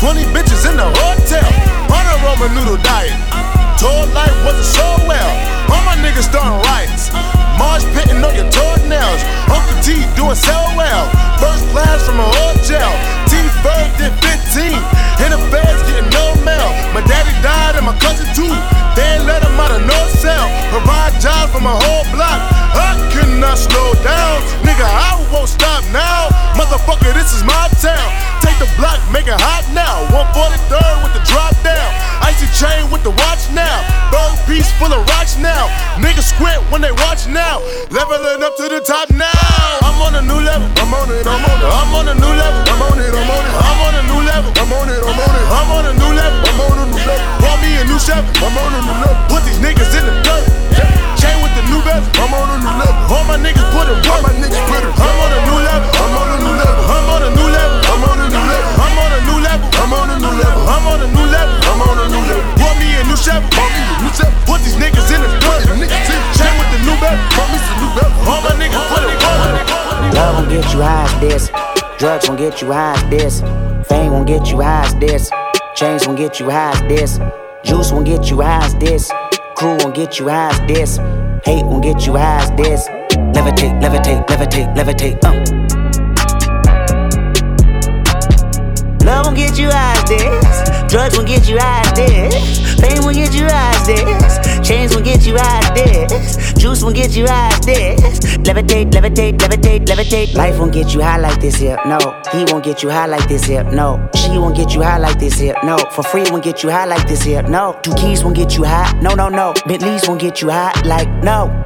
20 bitches in the hotel. On a ramen noodle diet. Told life wasn't so well. All my niggas starting riots. Marsh pitting on your toenails. Uncle T doing so well. First class from a hotel. T Bird did 15. In the feds getting no mail. My daddy died and my cousin too. They let him out of no cell. Provide jobs for my whole block. I cannot slow down. Nigga, I won't stop now. Motherfucker, this is my town. Take the block, make it hot now. 143rd with the drop down. Icy chain with the watch now. Bird piece full of rocks now. Niggas squint when they watch now. Leveling up to the top now. I'm on a new level. I'm on it, I'm on it. I'm on a new level. I'm on it, I'm on it. I'm on a new level. I'm on it, I'm on it. I'm on a new level. I'm on a new level. Want me a new Chevy. I'm on a get you high as this. Drugs won't get you high as this. Fame won't get you high as this. Chains won't get you high as this. Juice won't get you high as this. Crew won't get you high as this. Hate won't get you high as this. Levitate, levitate, levitate, levitate. Uh. Love won't get you high as this. Drugs won't get you high as this. Fame won't get you high as this. Chains won't get you high as this. Juice won't get you high as this. Levitate, levitate, levitate, levitate. Life won't get you high like this here. No, he won't get you high like this here. No, she won't get you high like this here. No, for free won't get you high like this here. No, two keys won't get you high. No, no, no. Bentleys won't get you high like no.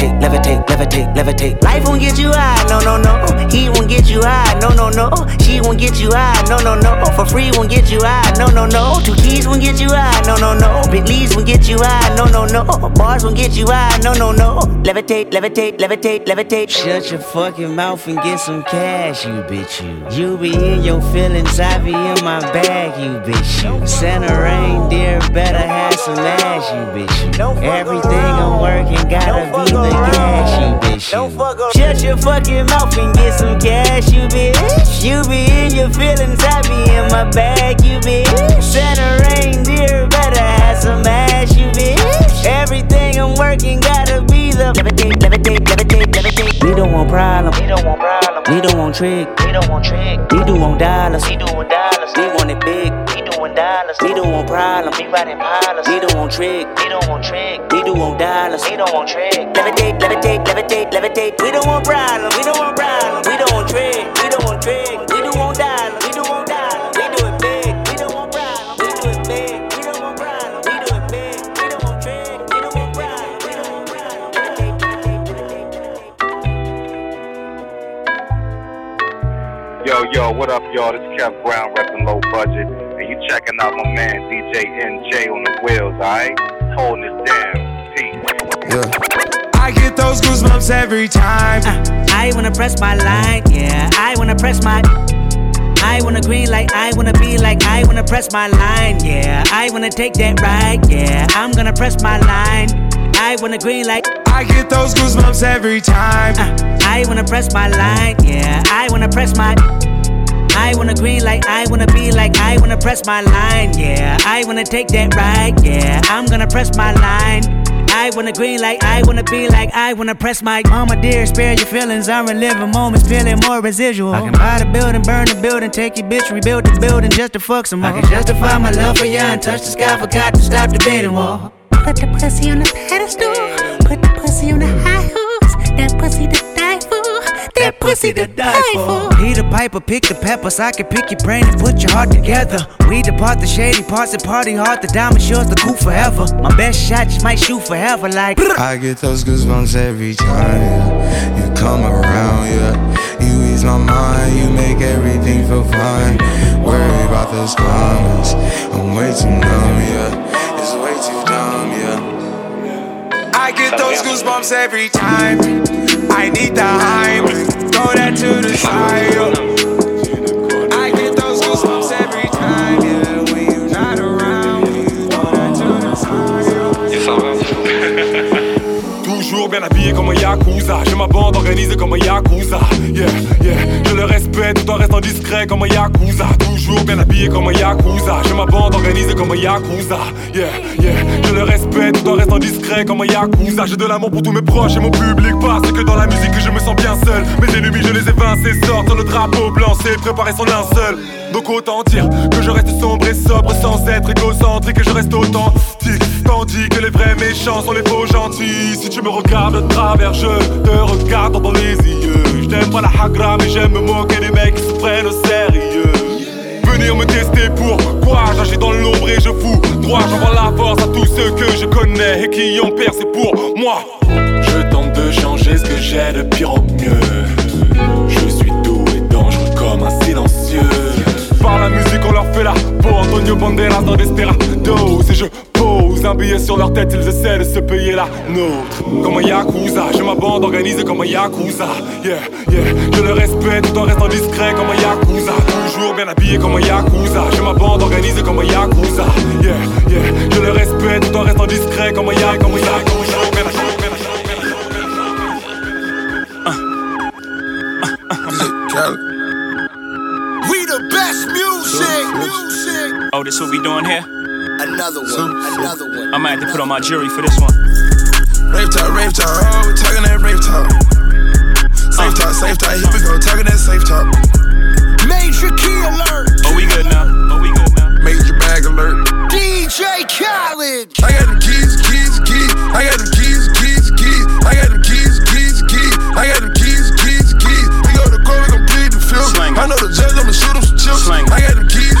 Levitate, levitate, levitate, levitate. Life won't get you high, no, no, no. He won't get you high, no, no, no. She won't get you high, no, no, no. For free won't get you high, no, no, no. Two keys won't get you high, no, no, no. Bentleys won't get you high, no, no, no. Bars won't get you high, no, no, no. Levitate, levitate, levitate, levitate. Shut your fucking mouth and get some cash, you bitch, you. You be in your feelings, I be in my bag, you bitch, you. Santa reindeer better have some ass, you bitch, you. Everything I'm working gotta be the gas, you bitch, you. Shut your fucking mouth and get some cash, you bitch. You be in your feelings, I be in my bag, you bitch. Santa reindeer better have some ass, you bitch. Everything I'm working gotta be the levitate, levitate, levitate, levitate. We don't want problem. We don't want problem. We don't want trick. We don't want trick. We do want dollars. We do want dollars. We want it big. We do want dollars. We don't want problem. We riding pilots. We don't want trick. We don't want trick. We do want dollars. We don't want trick. Levitate, levitate, levitate, levitate. We don't want problem. We don't want problem. We don't want trick. We don't want trick. We do want dollars. We do want dollars. We do it big. We don't want problem. We do it big. We don't want problem. We do it big. We don't want trick. We don't want problem. We don't want problem. Yo, yo, what up, y'all? This is Kev Brown repping low budget, and you checking out my man DJ Enjay on the wheels, alright? Holding it down. Peace. I get those goosebumps every time. Uh, I wanna press my line, yeah. I wanna press my. I wanna green like I wanna be like I wanna press my line, yeah. I wanna take that ride, yeah. I'm gonna press my line. I wanna green like I get those goosebumps every time. Uh, I wanna press my line, yeah. I wanna press my. I wanna green like I wanna be like I wanna press my line, yeah. I wanna take that ride, yeah. I'm gonna press my line. I wanna green like I wanna be like I wanna press my mama dear, spare your feelings. I'm reliving moments, feeling more residual. I can buy the building, burn the building, take your bitch, rebuild the building just to fuck some more. I can justify my love for you and touch the sky, forgot to stop the beating wall. Put the pussy on the pedestal. Put the pussy on the high horse. That pussy to die for. That pussy to die for. Peter Piper, pick the peppers. I can pick your brain and put your heart together. We depart the shady parts and party hard. The diamond yours, the cool forever. My best shot just might shoot forever. Like I get those goosebumps every time yeah. you come around. Yeah, you ease my mind, you make everything feel fine. Worry about those comments, I'm way too numb. Yeah, it's way too dumb. Yeah. I get those goosebumps every time. I need the hype. Throw that to the side. Toujours bien habillé comme un yakuza. J'ai ma bande organisée comme un yakuza. Yeah, yeah, je le respecte tout en restant discret comme un yakuza. Toujours bien habillé comme un yakuza. J'ai ma bande organisée comme un yakuza. Yeah, yeah, je le respecte tout en restant discret comme un yakuza. J'ai de l'amour pour tous mes proches et mon public. Parce que dans la musique, je me sens bien seul. Mes ennemis, je les évince sortent sur le drapeau blanc. C'est préparer son linceul. Donc autant dire que je reste sombre et sobre sans être égocentrique et je reste authentique. Tandis que les vrais méchants sont les faux gentils. Si tu me regardes de travers, je te regarde dans les yeux. Je pas la hagra, mais j'aime me moquer des mecs qui se prennent au sérieux. Venir me tester pour quoi? J'agis dans l'ombre et je fous droit. J'envoie la force à tous ceux que je connais et qui ont percé pour moi. Je tente de changer ce que j'ai de pire au mieux. La musique, on leur fait la peau. Antonio Banderas dans Desperado. Si je pose un billet sur leur tête, ils essaient de se payer la nôtre. Comme un yakuza, j'ai ma bande organisée comme un yakuza. Yeah, yeah, je le respecte tout en restant discret comme un yakuza. Toujours bien habillé comme un yakuza. J'ai ma bande organisée comme un yakuza. Yeah, yeah, je le respecte tout en restant discret comme un yakuza. Yakuza. Bien habillé, Oh, this what we doing here? Another one. Another one. I might have to put on my jury for this one. Rave talk, rave talk, oh, we talking that rave talk. Safe talk, safe talk, here we go, talking that safe talk. Major key alert. Oh, we good now. Oh, we good now. Major bag alert. DJ Khaled. I got them keys, keys, keys. I got them keys, keys, keys. I got them keys, keys, keys. I got them keys, keys, keys. We go to court, we gon' plead the fifth. I know the judge, I'ma shoot him some chips. I got them keys,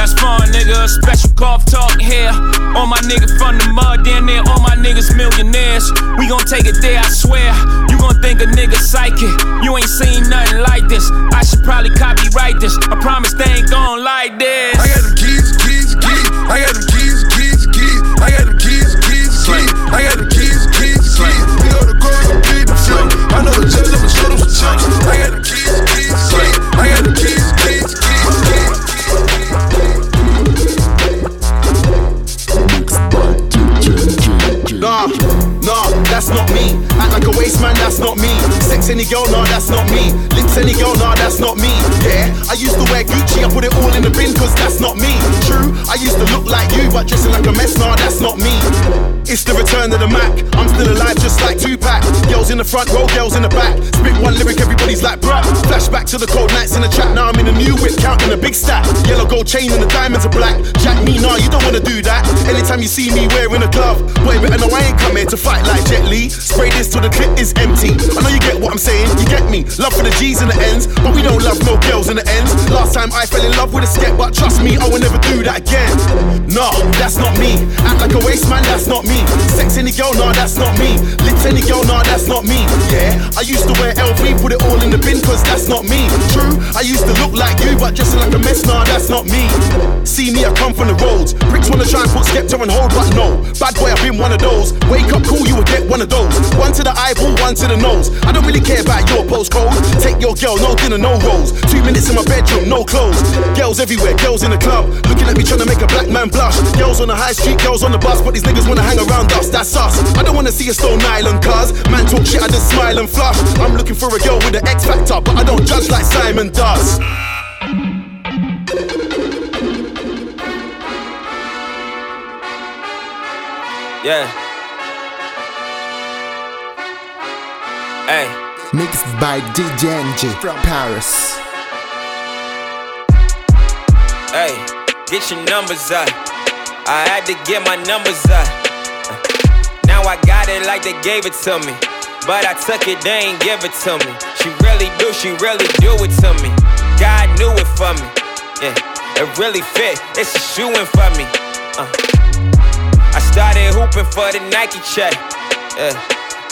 That's fun, nigga. Special golf talk here. All my niggas from the mud, down there. All my niggas millionaires. We gon' take it there, I swear. You gon' think a nigga psychic. You ain't seen nothing like this. I should probably copyright this. I promise they ain't gon' like this. I got them keys, keys, keys. I got them keys, keys, keys. I got them keys, keys, keys. I got me. Act like a waste man, that's not me. Sex any girl, nah, that's not me. Lips any girl, nah, that's not me. Yeah, I used to wear Gucci, I put it all in the bin, cause that's not me. True, I used to look like you, but dressing like a mess, nah, that's not me. It's the return of the Mac. I'm still alive, just like Tupac. Girls in the front row, girls in the back. Spit one lyric, everybody's like, bruh. Flashback to the cold nights in the trap. Now I'm in a new whip, counting a big stack. Yellow gold chain and the diamonds are black. Jack me, nah, you don't wanna do that. Anytime you see me wearing a glove, boy, better know I ain't come here to fight like Jet Li. Spray this till the clip is empty. I know you get what I'm saying, you get me. Love for the G's and the N's, but we don't love no girls in the ends. Last time I fell in love with a skep, but trust me, I will never do that again. Nah, that's not me. Act like a waste man, that's not me. Sex any girl, nah, that's not me. Lips any girl, nah, that's not me. Yeah, I used to wear LV, put it all in cause that's not me. True, I used to look like you, but dressing like a mess, nah, that's not me. See me, I come from the roads. Bricks wanna try and put Skepta on hold, but no. Bad boy, I've been one of those. Wake up cool, you will get one of those. One to the eyeball, one to the nose. I don't really care about your postcode. Take your girl, no dinner, no rolls. Two minutes in my bedroom, no clothes. Girls everywhere, girls in the club. Looking at me trying to make a black man blush. Girls on the high street, girls on the bus, but these niggas wanna hang around us, that's us. I don't wanna see a Stone Island cuz. Man talk shit, I just smile and flush. I'm looking for a girl with an X factor, but I don't judge like Simon does. Yeah. Hey. Mixed by DJ Enjay from Paris. Hey, get your numbers up. I had to get my numbers up. Now I got it like they gave it to me. But I took it, they ain't give it to me. She really do, she really do it to me. God knew it for me. Yeah, it really fit. It's a shoe in for me. Uh. I started hooping for the Nike check. Yeah.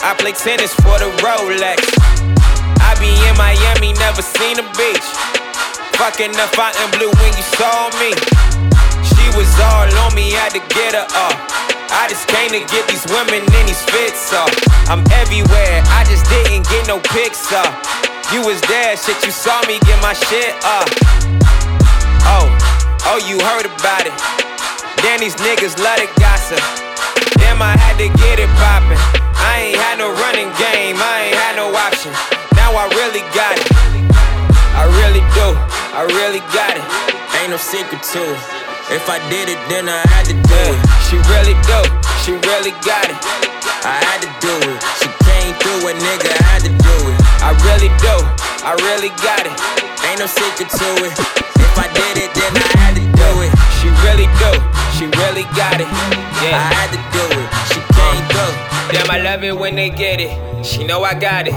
I play tennis for the Rolex. I be in Miami, never seen a beach. Fucking the Fontainebleau when you saw me. She was all on me, had to get her up. I just came to get these women in these fits up. I'm everywhere, I just didn't get no pics up. You was there, shit, you saw me get my shit up. Oh, oh, you heard about it. Then these niggas love to gossip. Damn, I had to get it poppin'. I ain't had no running game, I ain't had no option. Now I really got it. I really do, I really got it. Ain't no secret to it. If I did it, then I had to do it. She really do, she really got it. I had to do it. She came through, a nigga I had to do it. I really do, I really got it. Ain't no secret to it. If I did it, then I had to do it. She really do, she really got it. Yeah, I had to do it. She came through. Damn, I love it when they get it. She know I got it.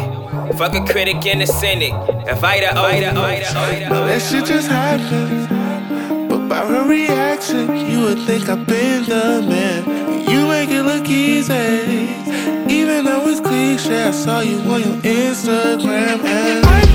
Fuck a critic and a cynic. Invite her over. Oh, now that shit just happened. But by her reaction, you would think I've been the man. You make it look easy. Even though it's cliche, I saw you on your Instagram. And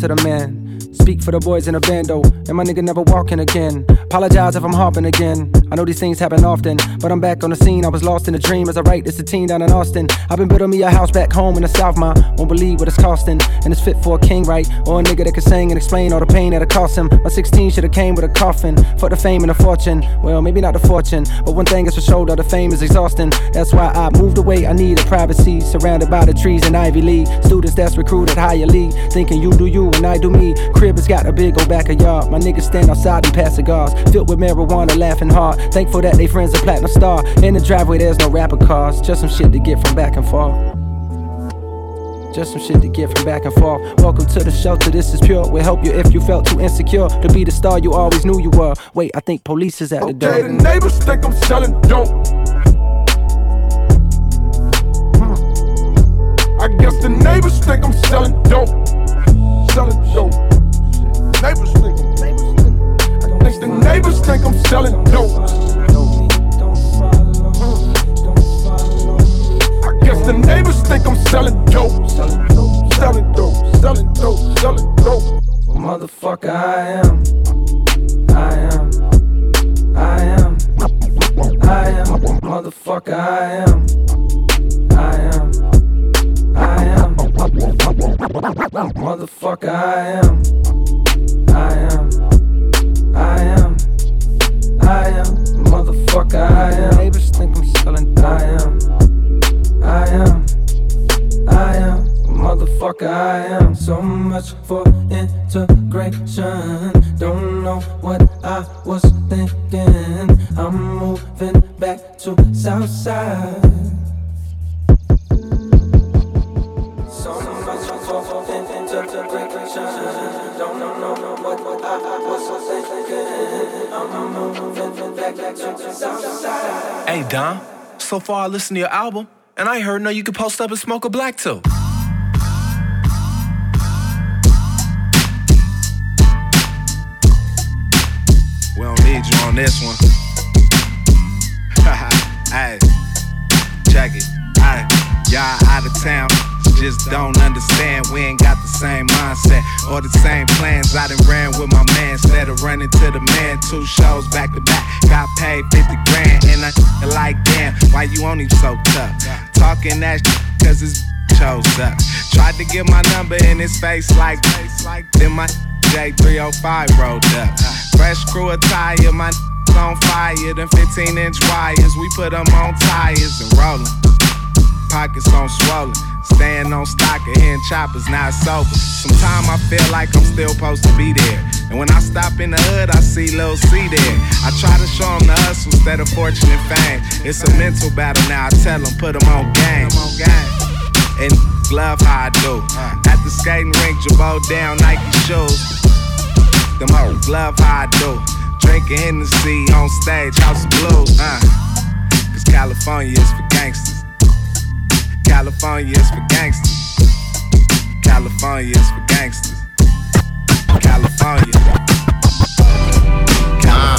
to the man. Speak for the boys in the bando, and my nigga never walking again. Apologize if I'm harping again. I know these things happen often, but I'm back on the scene. I was lost in a dream as I write this a teen down in Austin. I've been building me a house back home in the South, ma. Won't believe what it's costing, and it's fit for a king, right? Or a nigga that can sing and explain all the pain that it cost him. My 16 should have came with a coffin for the fame and the fortune. Well, maybe not the fortune, but one thing is for sure, though the fame is exhausting. That's why I moved away. I needed privacy, surrounded by the trees in Ivy League. Students that's recruited higher league, thinking you do you and I do me. Crib has got a big old backyard. My niggas stand outside and pass cigars, filled with marijuana, laughing hard. Thankful that they friends a platinum star. In the driveway, there's no rapper cars, just some shit to get from back and forth. Just some shit to get from back and forth. Welcome to the shelter, this is pure. We'll help you if you felt too insecure to be the star you always knew you were. Wait, I think police is at the door. Okay, the neighbors think I'm selling dope. I guess the neighbors think I'm selling dope. Selling dope. Neighbors think I'm. The neighbors think I'm selling dope. I guess the neighbors think I'm selling dope. Selling dope. Selling dope. Selling dope. Selling dope. Well, motherfucker, I am. I am. I am. I am. Motherfucker, I am. I am. I am. Motherfucker, I am. I am, motherfucker, I am. Neighbors think I'm selling. I am, I am, I am, motherfucker, I am. So much for integration. Don't know what I was thinking. I'm moving back to Southside. Hey, Dom. So far, I listened to your album, and I heard know you could post up and smoke a black too. We don't need you on this one. hey, check it. Hey, y'all out of town. Just don't understand. We ain't got the same mindset or the same plans. I done ran with my man instead of running to the man. Two shows back to back. Got paid 50 grand. And I like, damn, why you only so tough? Talking that shit cause his chose up. Tried to get my number in his face like, then my J305 rolled up. Fresh crew attire, my on fire. Them 15 inch wires, we put them on tires and rollin'. Pockets on swollen. Staying on stock of hitting choppers, not sober. Sometimes I feel like I'm still supposed to be there. And when I stop in the hood, I see Lil C there. I try to show him the hustle instead of fortune and fame. It's a mental battle now, I tell him, put him on game. And love how I do. At the skating rink, Jabot down Nike shoes. Them hoes love how I do. Drinking Hennessy on stage, House of Blues. Uh. Cause California is for gangsters. California is for gangsters. California is for gangsters. California. California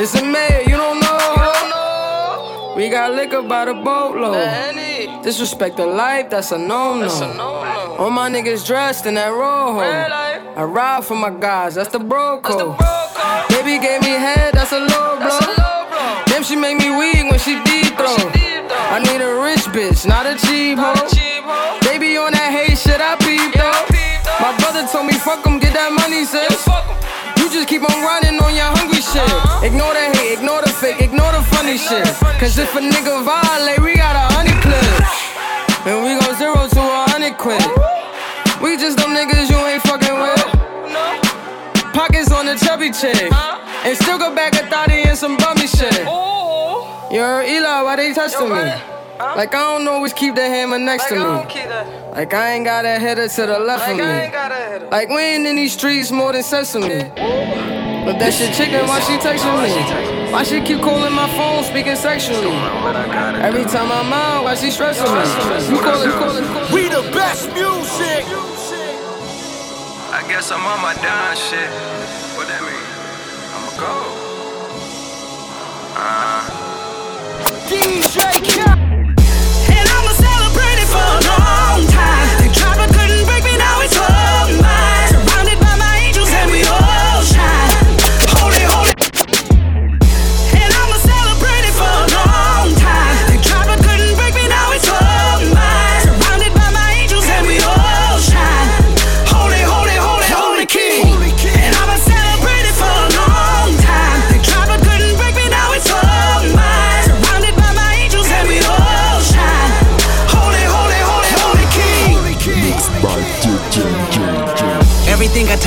It's a mayor, you don't know. We got liquor by the boatload. Disrespect the life, that's a no-no. All my niggas dressed in that rojo. I ride for my guys, that's the bro code. Baby gave me head, that's a low blow. Damn, she make me weak when she deep throw. I need a rich bitch, not a cheap hoe. Baby on that hate shit, I peep though. My you just keep on running on your hungry shit. Ignore the hate, ignore the fake, ignore the funny shit. Cause if a nigga violate, we got a honey clip. And we go zero to a hundred quid. We just them niggas you ain't fucking with. No Pockets on the chubby chick. And still go back a thotty and some bummy shit. You're Eli, why they testing me? Like I don't always keep the hammer next to me. Like I ain't got a header to the left of me. Like we ain't in these streets more than sesame. But that shit chicken, why she texting me? Why she keep calling my phone, speaking sexually? Every time I'm out, why she stressing me? You call it, call it. We the best music. I guess I'm on my down shit. What that mean? I'ma go. Uh. DJ Khaled. Break me,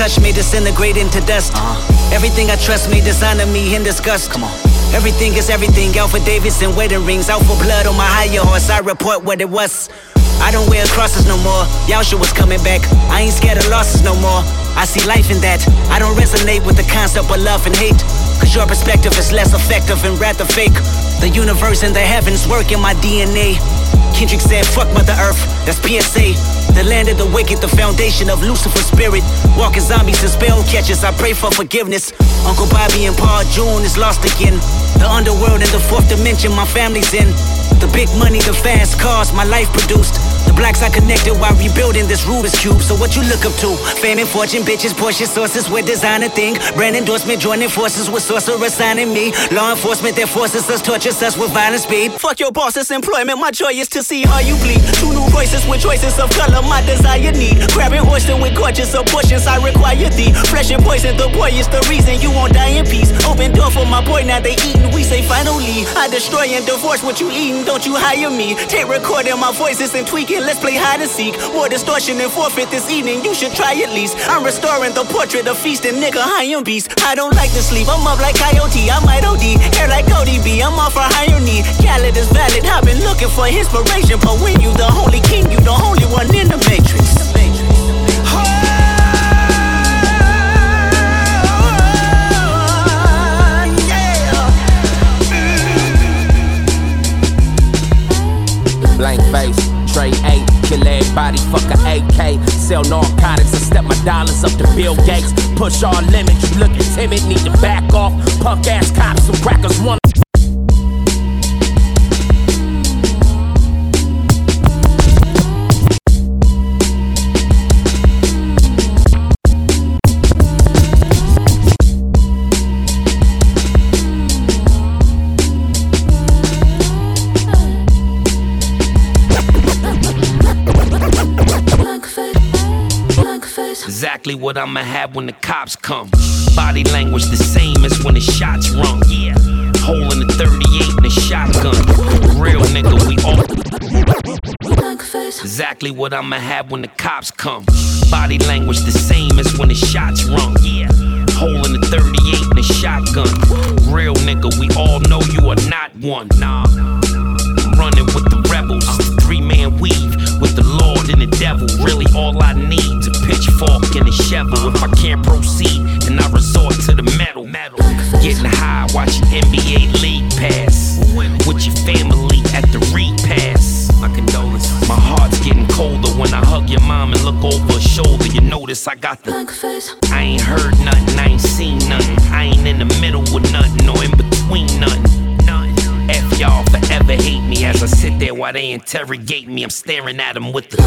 touch may disintegrate into dust. Uh-huh. Everything I trust may dishonor me in disgust. Come on. Everything is everything. Alpha Davidson wedding rings. Out for blood on my higher horse. I report what it was. I don't wear crosses no more. Yausha was coming back. I ain't scared of losses no more. I see life in that. I don't resonate with the concept of love and hate. Cause your perspective is less effective and rather fake. The universe and the heavens work in my DNA. Kendrick said, fuck Mother Earth, that's PSA. The land of the wicked, the foundation of Lucifer's spirit. Walking zombies and spell catchers, I pray for forgiveness. Uncle Bobby and Paul June is lost again. The underworld and the fourth dimension my family's in. The big money, the fast cars my life produced. The blacks I connected while rebuilding this Rubik's Cube. So what you look up to? Fame and fortune, bitches, Porsche sources with designer thing. Brand endorsement, joining forces with sorcerer signing me. Law enforcement that forces us, tortures us with violent speed. Fuck your boss's employment, my joy is to see how you bleed. Two new voices with choices of color, my desire need. Grabbing oyster with gorgeous abortions, I require thee. Flesh and poison, the boy is the reason you won't die in peace. Open door for my boy, now they eating, we say finally. I destroy and divorce what you eating, don't you hire me. Take recording my voices and tweaking, let's play hide and seek. More distortion and forfeit this evening, you should try at least. I'm restoring the portrait of feasting, nigga, high on beast. I don't like to sleep, I'm up like Coyote, I might OD. Hair like Cody B, I'm off for higher knee. Khaled is valid, I've been looking for inspiration, but when you the holy king, you the only one in the matrix. Blank face, trade eight, kill everybody, fuck a AK. Sell narcotics and step my dollars up to Bill Gates. Push all limits, you looking timid, need to back off. Punk ass cops and crackers want Exactly what I'ma have when the cops come. Body language the same as when the shots rung. Yeah. Hole in the 38 and the shotgun. Real nigga, we all. Exactly what I'ma have when the cops come. Body language the same as when the shots rung. Yeah. Hole in the 38 and the shotgun. Real nigga, we all know you are not one. Nah. I'm running with the rebels. Three man weave with the and the devil. Really, all I need a pitchfork and a shovel. If I can't proceed, then I resort to the metal. metal. Getting high, watching NBA League Pass. With your family at the repass. My condolences. My heart's getting colder when I hug your mom and look over her shoulder. You notice I got the. I ain't heard nothing, I ain't seen nothing. I ain't in the middle with nothing or in between nothing. Y'all forever hate me as I sit there while they interrogate me. I'm staring at them with the.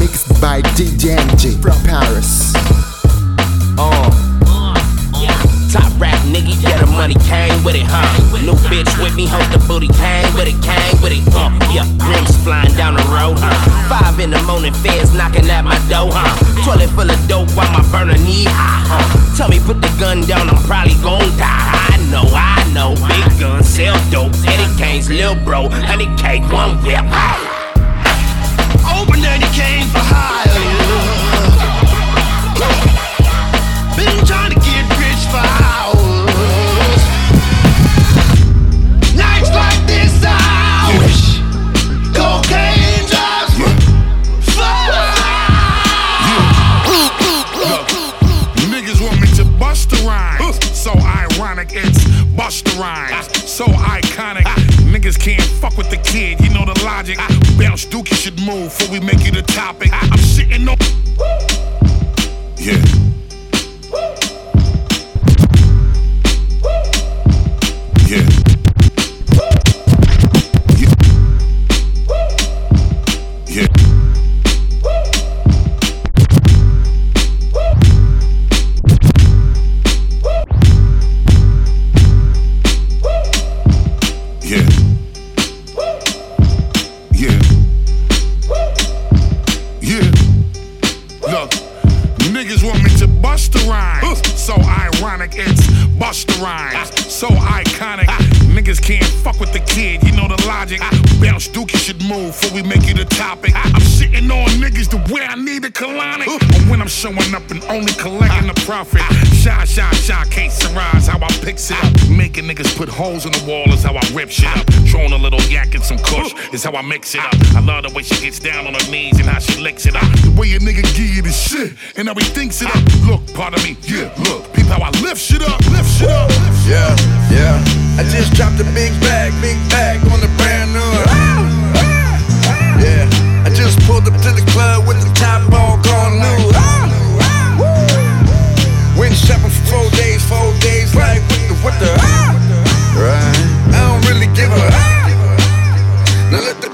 Mixed by DJ Enjay from Paris. Uh. Top rap nigga, yeah, the money came with it, huh? New bitch with me, host the booty, came with it, came with it, uh. Yeah, rims flying down the road, uh. Five in the morning, fans knocking at my door, huh? Toilet full of dope while my burner knee high, huh? Tell me put the gun down, I'm probably gon' die. I know, I know, big gun sell dope. Eddie Kane's lil bro, honey cake, one whip. Open Eddie Kane for hire. Been trying fuck with the kid, you know the logic. I Bounce Dookie should move before we make it a topic. I'm sitting on. Move before we make it a topic. I'm sitting on niggas the way I need a colonic. But when I'm showing up and only collecting the profit. Shy, shy, shy, can't surprise how I picks it up. Making niggas put holes in the wall is how I rip shit up. Throwing a little yak and some kush is how I mix it up. I love the way she gets down on her knees and how she licks it up. The way a nigga give you the shit and how he thinks it up. Look, part of me, yeah, look. Peep how I lift shit up, lift shit up. Yeah, yeah. I just dropped a big bag, big bag on the brand new. Just pulled up to the club with the top all gone new. Went shopping for four days, four days, like what the, what the, right? I don't really give a. Now let the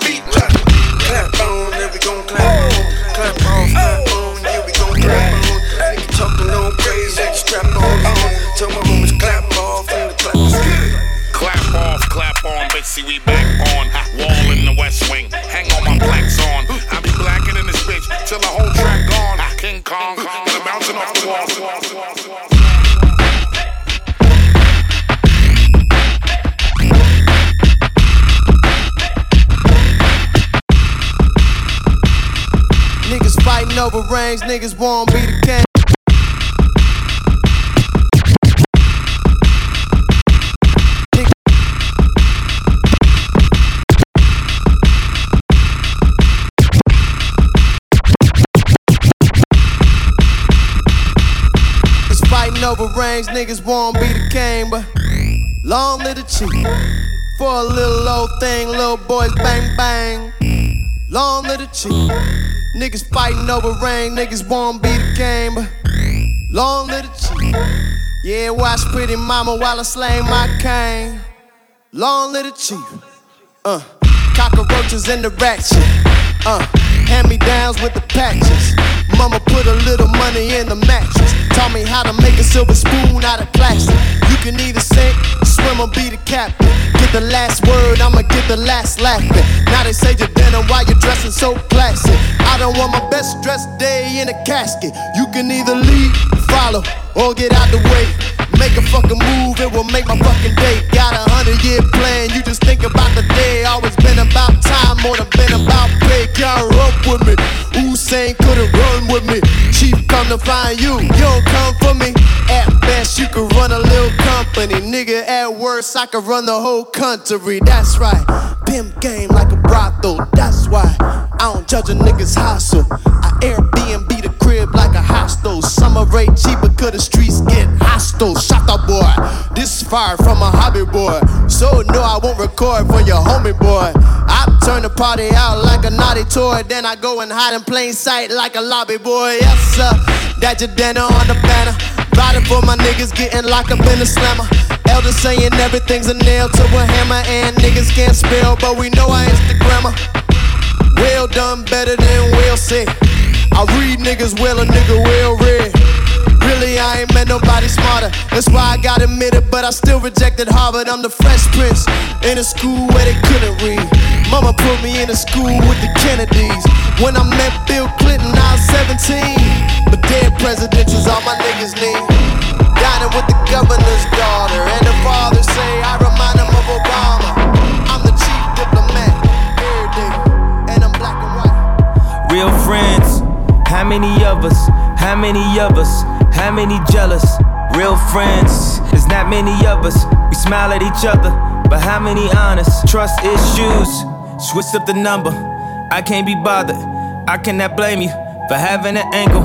Fighting over rings, niggas won't be the king. Over rings, niggas won't be the king, but long live the chief. For a little old thing, little boys bang bang. Long live the chief. Niggas fighting over rain, niggas won't be the game, long live the chief. Yeah, watch pretty mama while I slay my cane. Long live the chief. Uh, cockroaches in the ratchet. Uh, hand me downs with the patches. Mama put a little money in the mattress. Taught me how to make a silver spoon out of plastic. You can either sink, or be the captain. Get the last word, I'ma get the last laughing. Now they say you're denim why you're dressing so classy. I don't want my best dressed day in a casket. You can either lead, follow, or get out the way. Make a fucking move, it will make my fucking day. Got a hundred year plan, you just think about the day. Always been about time, more than been about pay. Can't rope with me. Usain couldn't run with me. Chief come to find you, you don't come for me. At best, you could run a little company. Nigga, at worst, I could run the whole country. That's right. Pimp game like a brothel. That's why I don't judge a nigga's hustle. I Airbnb the crib like a hostel. Summer rate cheaper, cause the streets get hostile. Shut up, boy. This is fire from a hobby boy. So no, I won't record for your homie boy. I turn the party out like a naughty toy. Then I go and hide in plain sight like a lobby boy. Yes, sir. That your dinner on the banner. Riding for my niggas getting locked up in the slammer. Elder saying everything's a nail to a hammer. And niggas can't spell, but we know I Instagrammer. Well done, better than well said. I read niggas well, a nigga well read. Really, I ain't met nobody smarter. That's why I got admitted, but I still rejected Harvard. I'm the fresh prince in a school where they couldn't read. Mama put me in a school with the Kennedys. When I met Bill Clinton, I was 17. But dead presidentials, all my niggas need. Dining with the governor's daughter, and the father say I remind him of Obama. I'm the chief diplomat, every day, and I'm black and white. Real friends, how many of us? How many of us? How many jealous? Real friends, there's not many of us. We smile at each other, but how many honest? Trust issues, switch up the number. I can't be bothered. I cannot blame you for having an angle.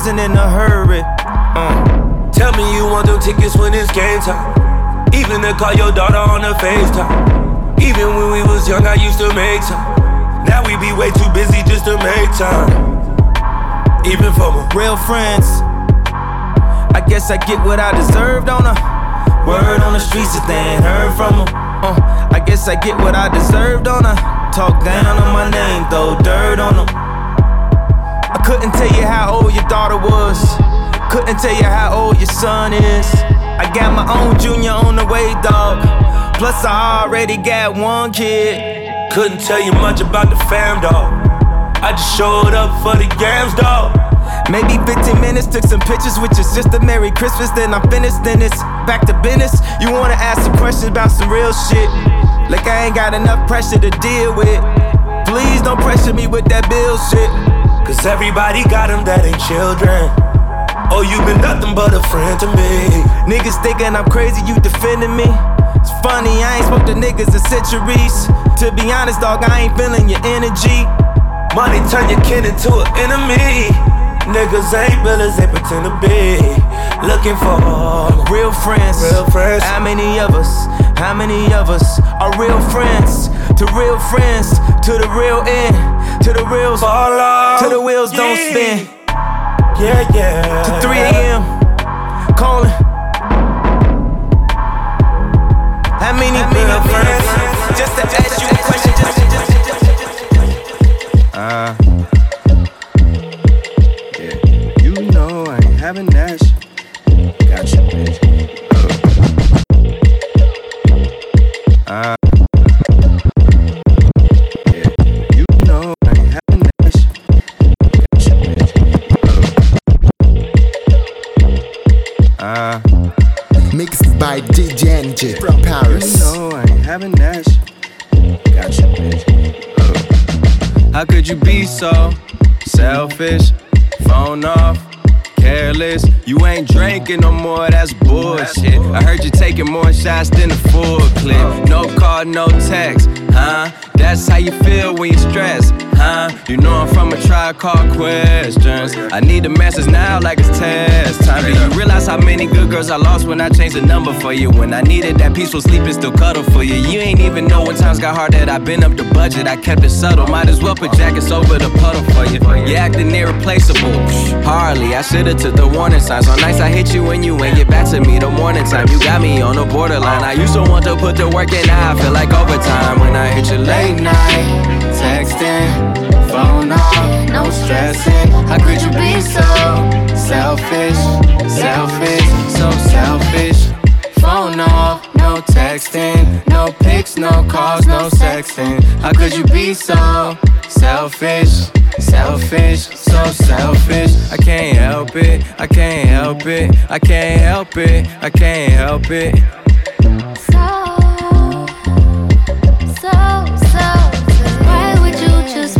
wasn't in a hurry? Uh. Tell me you want them tickets when it's game time. Even to call your daughter on the FaceTime. Even when we was young, I used to make time. Now we be way too busy just to make time. Even for my real friends. I guess I get what I deserved on a word on the streets if they ain't heard from. Uh, I guess I get what I deserved on a talk down on my name, throw dirt on them. Couldn't tell you how old your daughter was. Couldn't tell you how old your son is. I got my own junior on the way, dog. Plus, I already got one kid. Couldn't tell you much about the fam, dog. I just showed up for the games, dog. Maybe 15 minutes, took some pictures with your sister. Merry Christmas, then I'm finished. Then it's back to business. You wanna ask some questions about some real shit? Like I ain't got enough pressure to deal with. Please don't pressure me with that bill shit. Cause everybody got them that ain't children. Oh, you been nothing but a friend to me. Niggas thinking I'm crazy, you defending me. It's funny, I ain't spoke to niggas in centuries. To be honest, dog, I ain't feeling your energy. Money turn your kin into an enemy. Niggas ain't villains, they pretend to be. Looking for real friends. Real friends. How many of us? How many of us are real friends? To real friends, to the real end, to the real fall off, to the wheels don't spin. Yeah, yeah. To 3 a.m. calling. How many real friends? Just to ask you a question. By DJ from Paris. You know I ain't having that shit. Got bitch. How could you be so selfish? Phone off, careless. You ain't drinking no more, that's bullshit. I heard you taking more shots than a full clip. No call, no text, huh? That's how you feel when you're stressed, huh? You know I'm from a tribe called Questions. I need the message now like it's test time. Do you realize how many good girls I lost when I changed the number for you? When I needed that peaceful sleep and still cuddle for you. You ain't even know when times got hard that I been up the budget. I kept it subtle. Might as well put jackets over the puddle for you. You acting irreplaceable. Hardly, I should've took the warning signs. On nights I hit you when you ain't get back to me. The morning time, you got me on the borderline. I used to want to put the work in, now I feel like overtime when I hit you late night, texting, phone off, no stressing. How could you be so selfish, selfish, so selfish? Phone off, no texting, no pics, no calls, no sexting. How could you be so selfish, selfish, so selfish? I can't help it, I can't help it, I can't help it, I can't help it. So, so, so, why would you just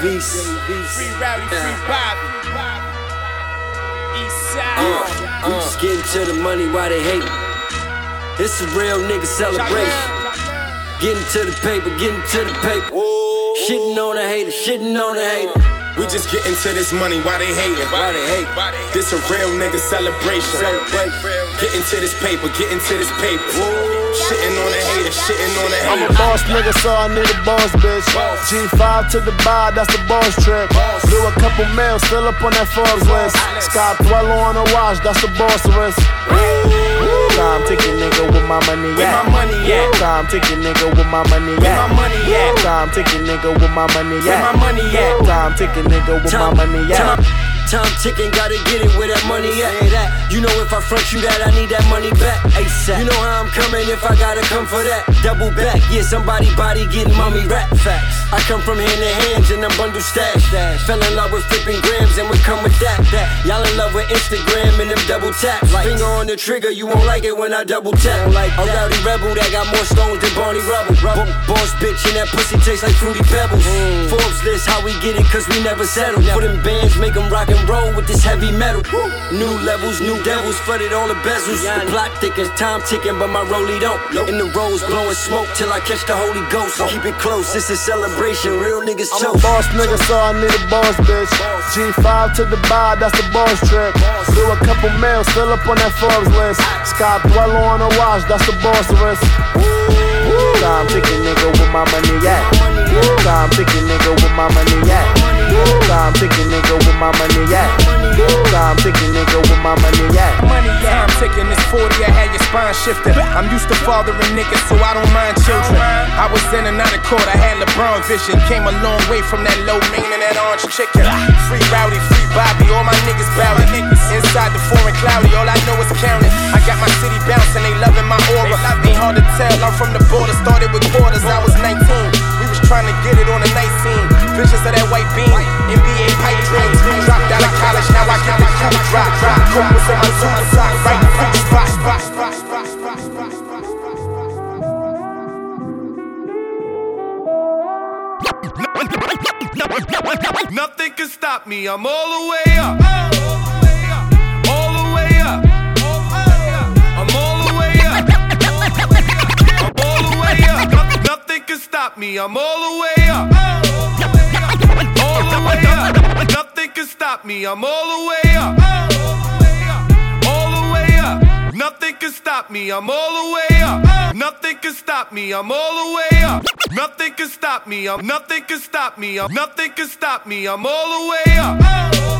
Davies, Free rowdy, free Bobby. East side. Uh, we just getting to the money while they hate. It's a real nigga celebration. Getting to the paper, getting to the paper. Shitting on the hater, shitting on the hater. We just getting to this money, why they hating? Why they hate? This a real nigga celebration. Getting to this paper, getting to this paper. Shitting on the hater, shitting on the I'm a boss nigga, so I need a boss bitch. G5 to the bar, that's the boss trip. Blew a couple mils, still up on that Forbes list. Scott Dweller on the watch, that's the boss risk. Time ticking nigga with my money at. my money at? Time ticking nigga with my money at. my money at? Time ticking nigga with my money at. my money at? Time ticking nigga with my money at. Time ticking, gotta get it where that money at. You know if I front you that, I need that money back. ASAP. You know how I'm coming if I gotta come for that. Double back, yeah, somebody body getting mommy rap facts. I come from hand to hands and I'm bundle stash. Fell in love with flipping grams and we come with that. that. Y'all in love with Instagram and them double taps. Finger on the trigger, you won't like it when I double tap. Like a rowdy rebel that got more stones than Barney Rubble. Bo- boss bitch and that pussy tastes like fruity pebbles. Forbes list, how we get it, cause we never settle. For them bands, make them rock and roll with this heavy metal. New levels, new devils, flooded all the bezels. The plot thickens, time ticking, but my rollie don't. In the rose, blowing smoke till I catch the Holy Ghost. Keep it close, it's a celebration, real niggas I'm a boss nigga, so I need a boss bitch. G5 to the bar, that's the boss trip. Blew a couple mils, fill up on that Forbes list. Scott Dweller on the watch, that's the boss risk. Time ticking nigga with my money at. Time ticking nigga with my money at. Time ticking nigga with my money at. Time ticking nigga with my money at. Money time ticking, this 40, I had your spine shifting. I'm used to fathering niggas, so I don't mind children. I was in and out of court, I had LeBron vision. Came a long way from that low main and that orange chicken. Free rowdy, free Bobby, all my niggas bowdy. Inside the foreign cloudy, all I know is counting. I got my city bouncing, they loving my aura. Ain't hard to tell, I'm from the border, started with quarters, I was 19. We was trying to get it on a night scene. Visions of that white beam, NBA pipe dreams. Dropped out of college, now I get the cool drop. Drop, cook what's in my sock, right? Nothing can stop me. I'm all the way up. All the way up. I'm all the way up. All the way up. Nothing can stop me. I'm all the way up. All the way up. Nothing can stop me. I'm all the way up. All the way up. Nothing can stop me. I'm all the way up. Nothing can stop me. I'm all the way up. Nothing can stop me. I'm nothing can stop me. I'm nothing can stop me. I'm all the way up.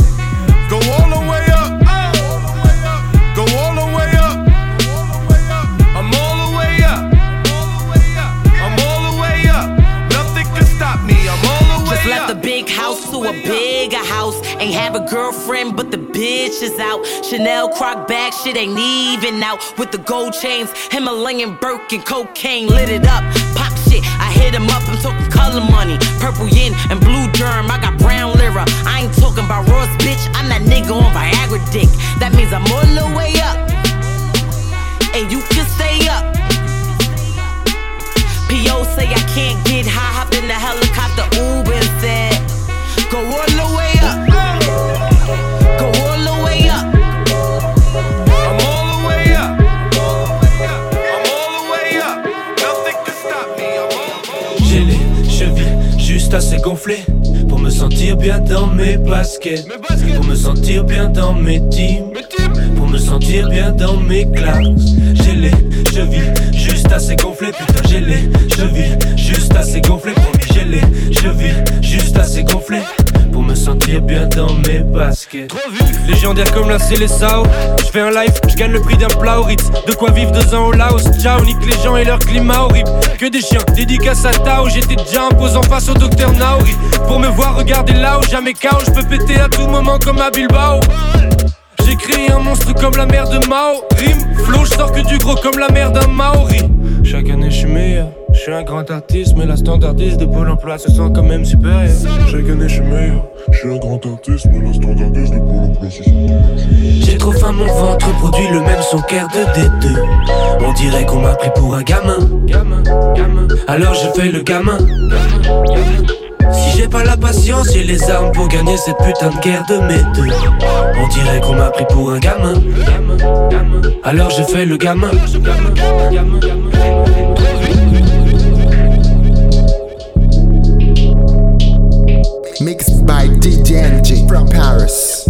Go all the way up. Go all the way up. I'm all the way up. I'm all the way up. Nothing can stop me. I'm all the way Just left the big house to a bigger house. Ain't have a girlfriend, but the bitch is out. Chanel croc bag, shit ain't even out. With the gold chains, Himalayan Birkin, cocaine lit it up. Pop shit, I hit him up. I'm talking color money, purple yin and blue germ. I got brown lira. I ain't talking about Ross, bitch. I'm that nigga on Viagra dick. That means I'm all the way up, and you can stay up. P.O. say I can't get high, hop in the helicopter, Uber instead. Go all the way up. Go all the way up. I'm all the way up. I'm all the way up. Nothing can stop me. I'm all les chevilles juste assez gonflées sentir bien dans mes baskets. Pour me sentir bien dans mes teams. Pour me sentir bien dans mes classes. J'ai les chevilles juste assez gonflées. Putain, j'ai les chevilles juste assez gonflées. Promis, j'ai les chevilles juste assez gonflées. Me sentir bien dans mes baskets. Légendaire comme la Célessao. Je fais un live, je gagne le prix d'un plat au Ritz. De quoi vivre deux ans au Laos. Ciao, nique les gens et leur climat horrible. Que des chiens, dédicace à Tao. J'étais déjà imposant face au docteur Naori. Pour me voir regarder là où jamais KO. Je peux péter à tout moment comme à Bilbao. J'ai créé un monstre comme la mère de Mao. Rime, flow, je sors que du gros comme la mère d'un Maori. Chaque année je suis meilleur. Je suis un grand artiste, mais la standardiste de Pôle emploi se sent quand même supérieure. Chaque année je suis meilleur. Je suis un grand artiste, mais la standardiste de Pôle emploi se sent J'ai trop faim, mon ventre produit le même son qu'air de D2. On dirait qu'on m'a pris pour un gamin. Alors je fais le gamin. Si j'ai pas la patience et les armes pour gagner cette putain de guerre de mes deux. On dirait qu'on m'a pris pour un gamin. Alors je fais le gamin. Mixed DJ from Paris.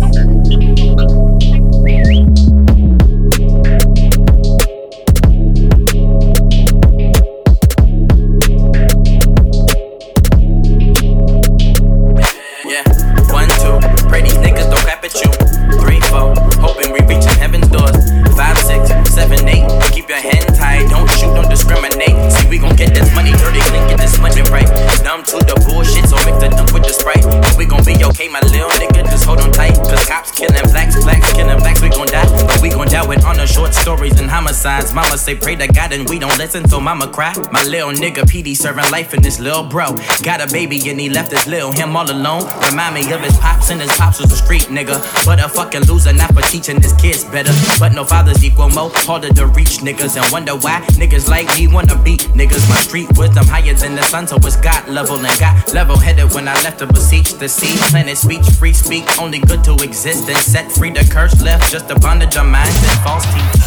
Homicides. Mama say pray to God and we don't listen, so mama cry. My little nigga PD serving life in this little bro. Got a baby and he left his little him all alone. Remind me of his pops and his pops was a street nigga. But a fucking loser, not for teaching his kids better. But no fathers equal mo, harder to reach niggas and wonder why niggas like me wanna beat niggas. My street wisdom higher than the sun, so it's God level and got level headed when I left to beseech the sea. Planet speech, free speak, only good to exist and set free the curse left. Just a bondage of minds and false teeth.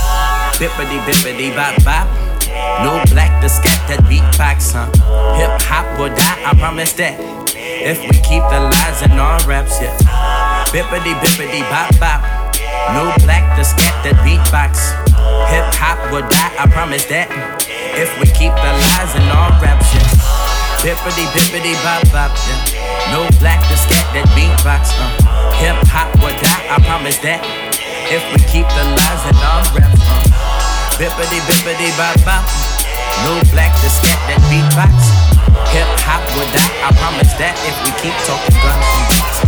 Bippity bippity bop bop. No black to scat that beatbox, huh? Hip hop will die, I promise that. If we keep the lies in our raps, yeah. Bippity bippity bop bop. No black to scat that beatbox. Hip hop will die, I promise that. If we keep the lies in our raps, yeah. Bippity bippity bop bop, yeah. No black to scat that beatbox, uh. Hip hop will die, I promise that. If we keep the lies in our raps, uh. Bippity bippity bop bop. New black to scat that beatbox. Hip hop will die, I promise that. If we keep talking guns.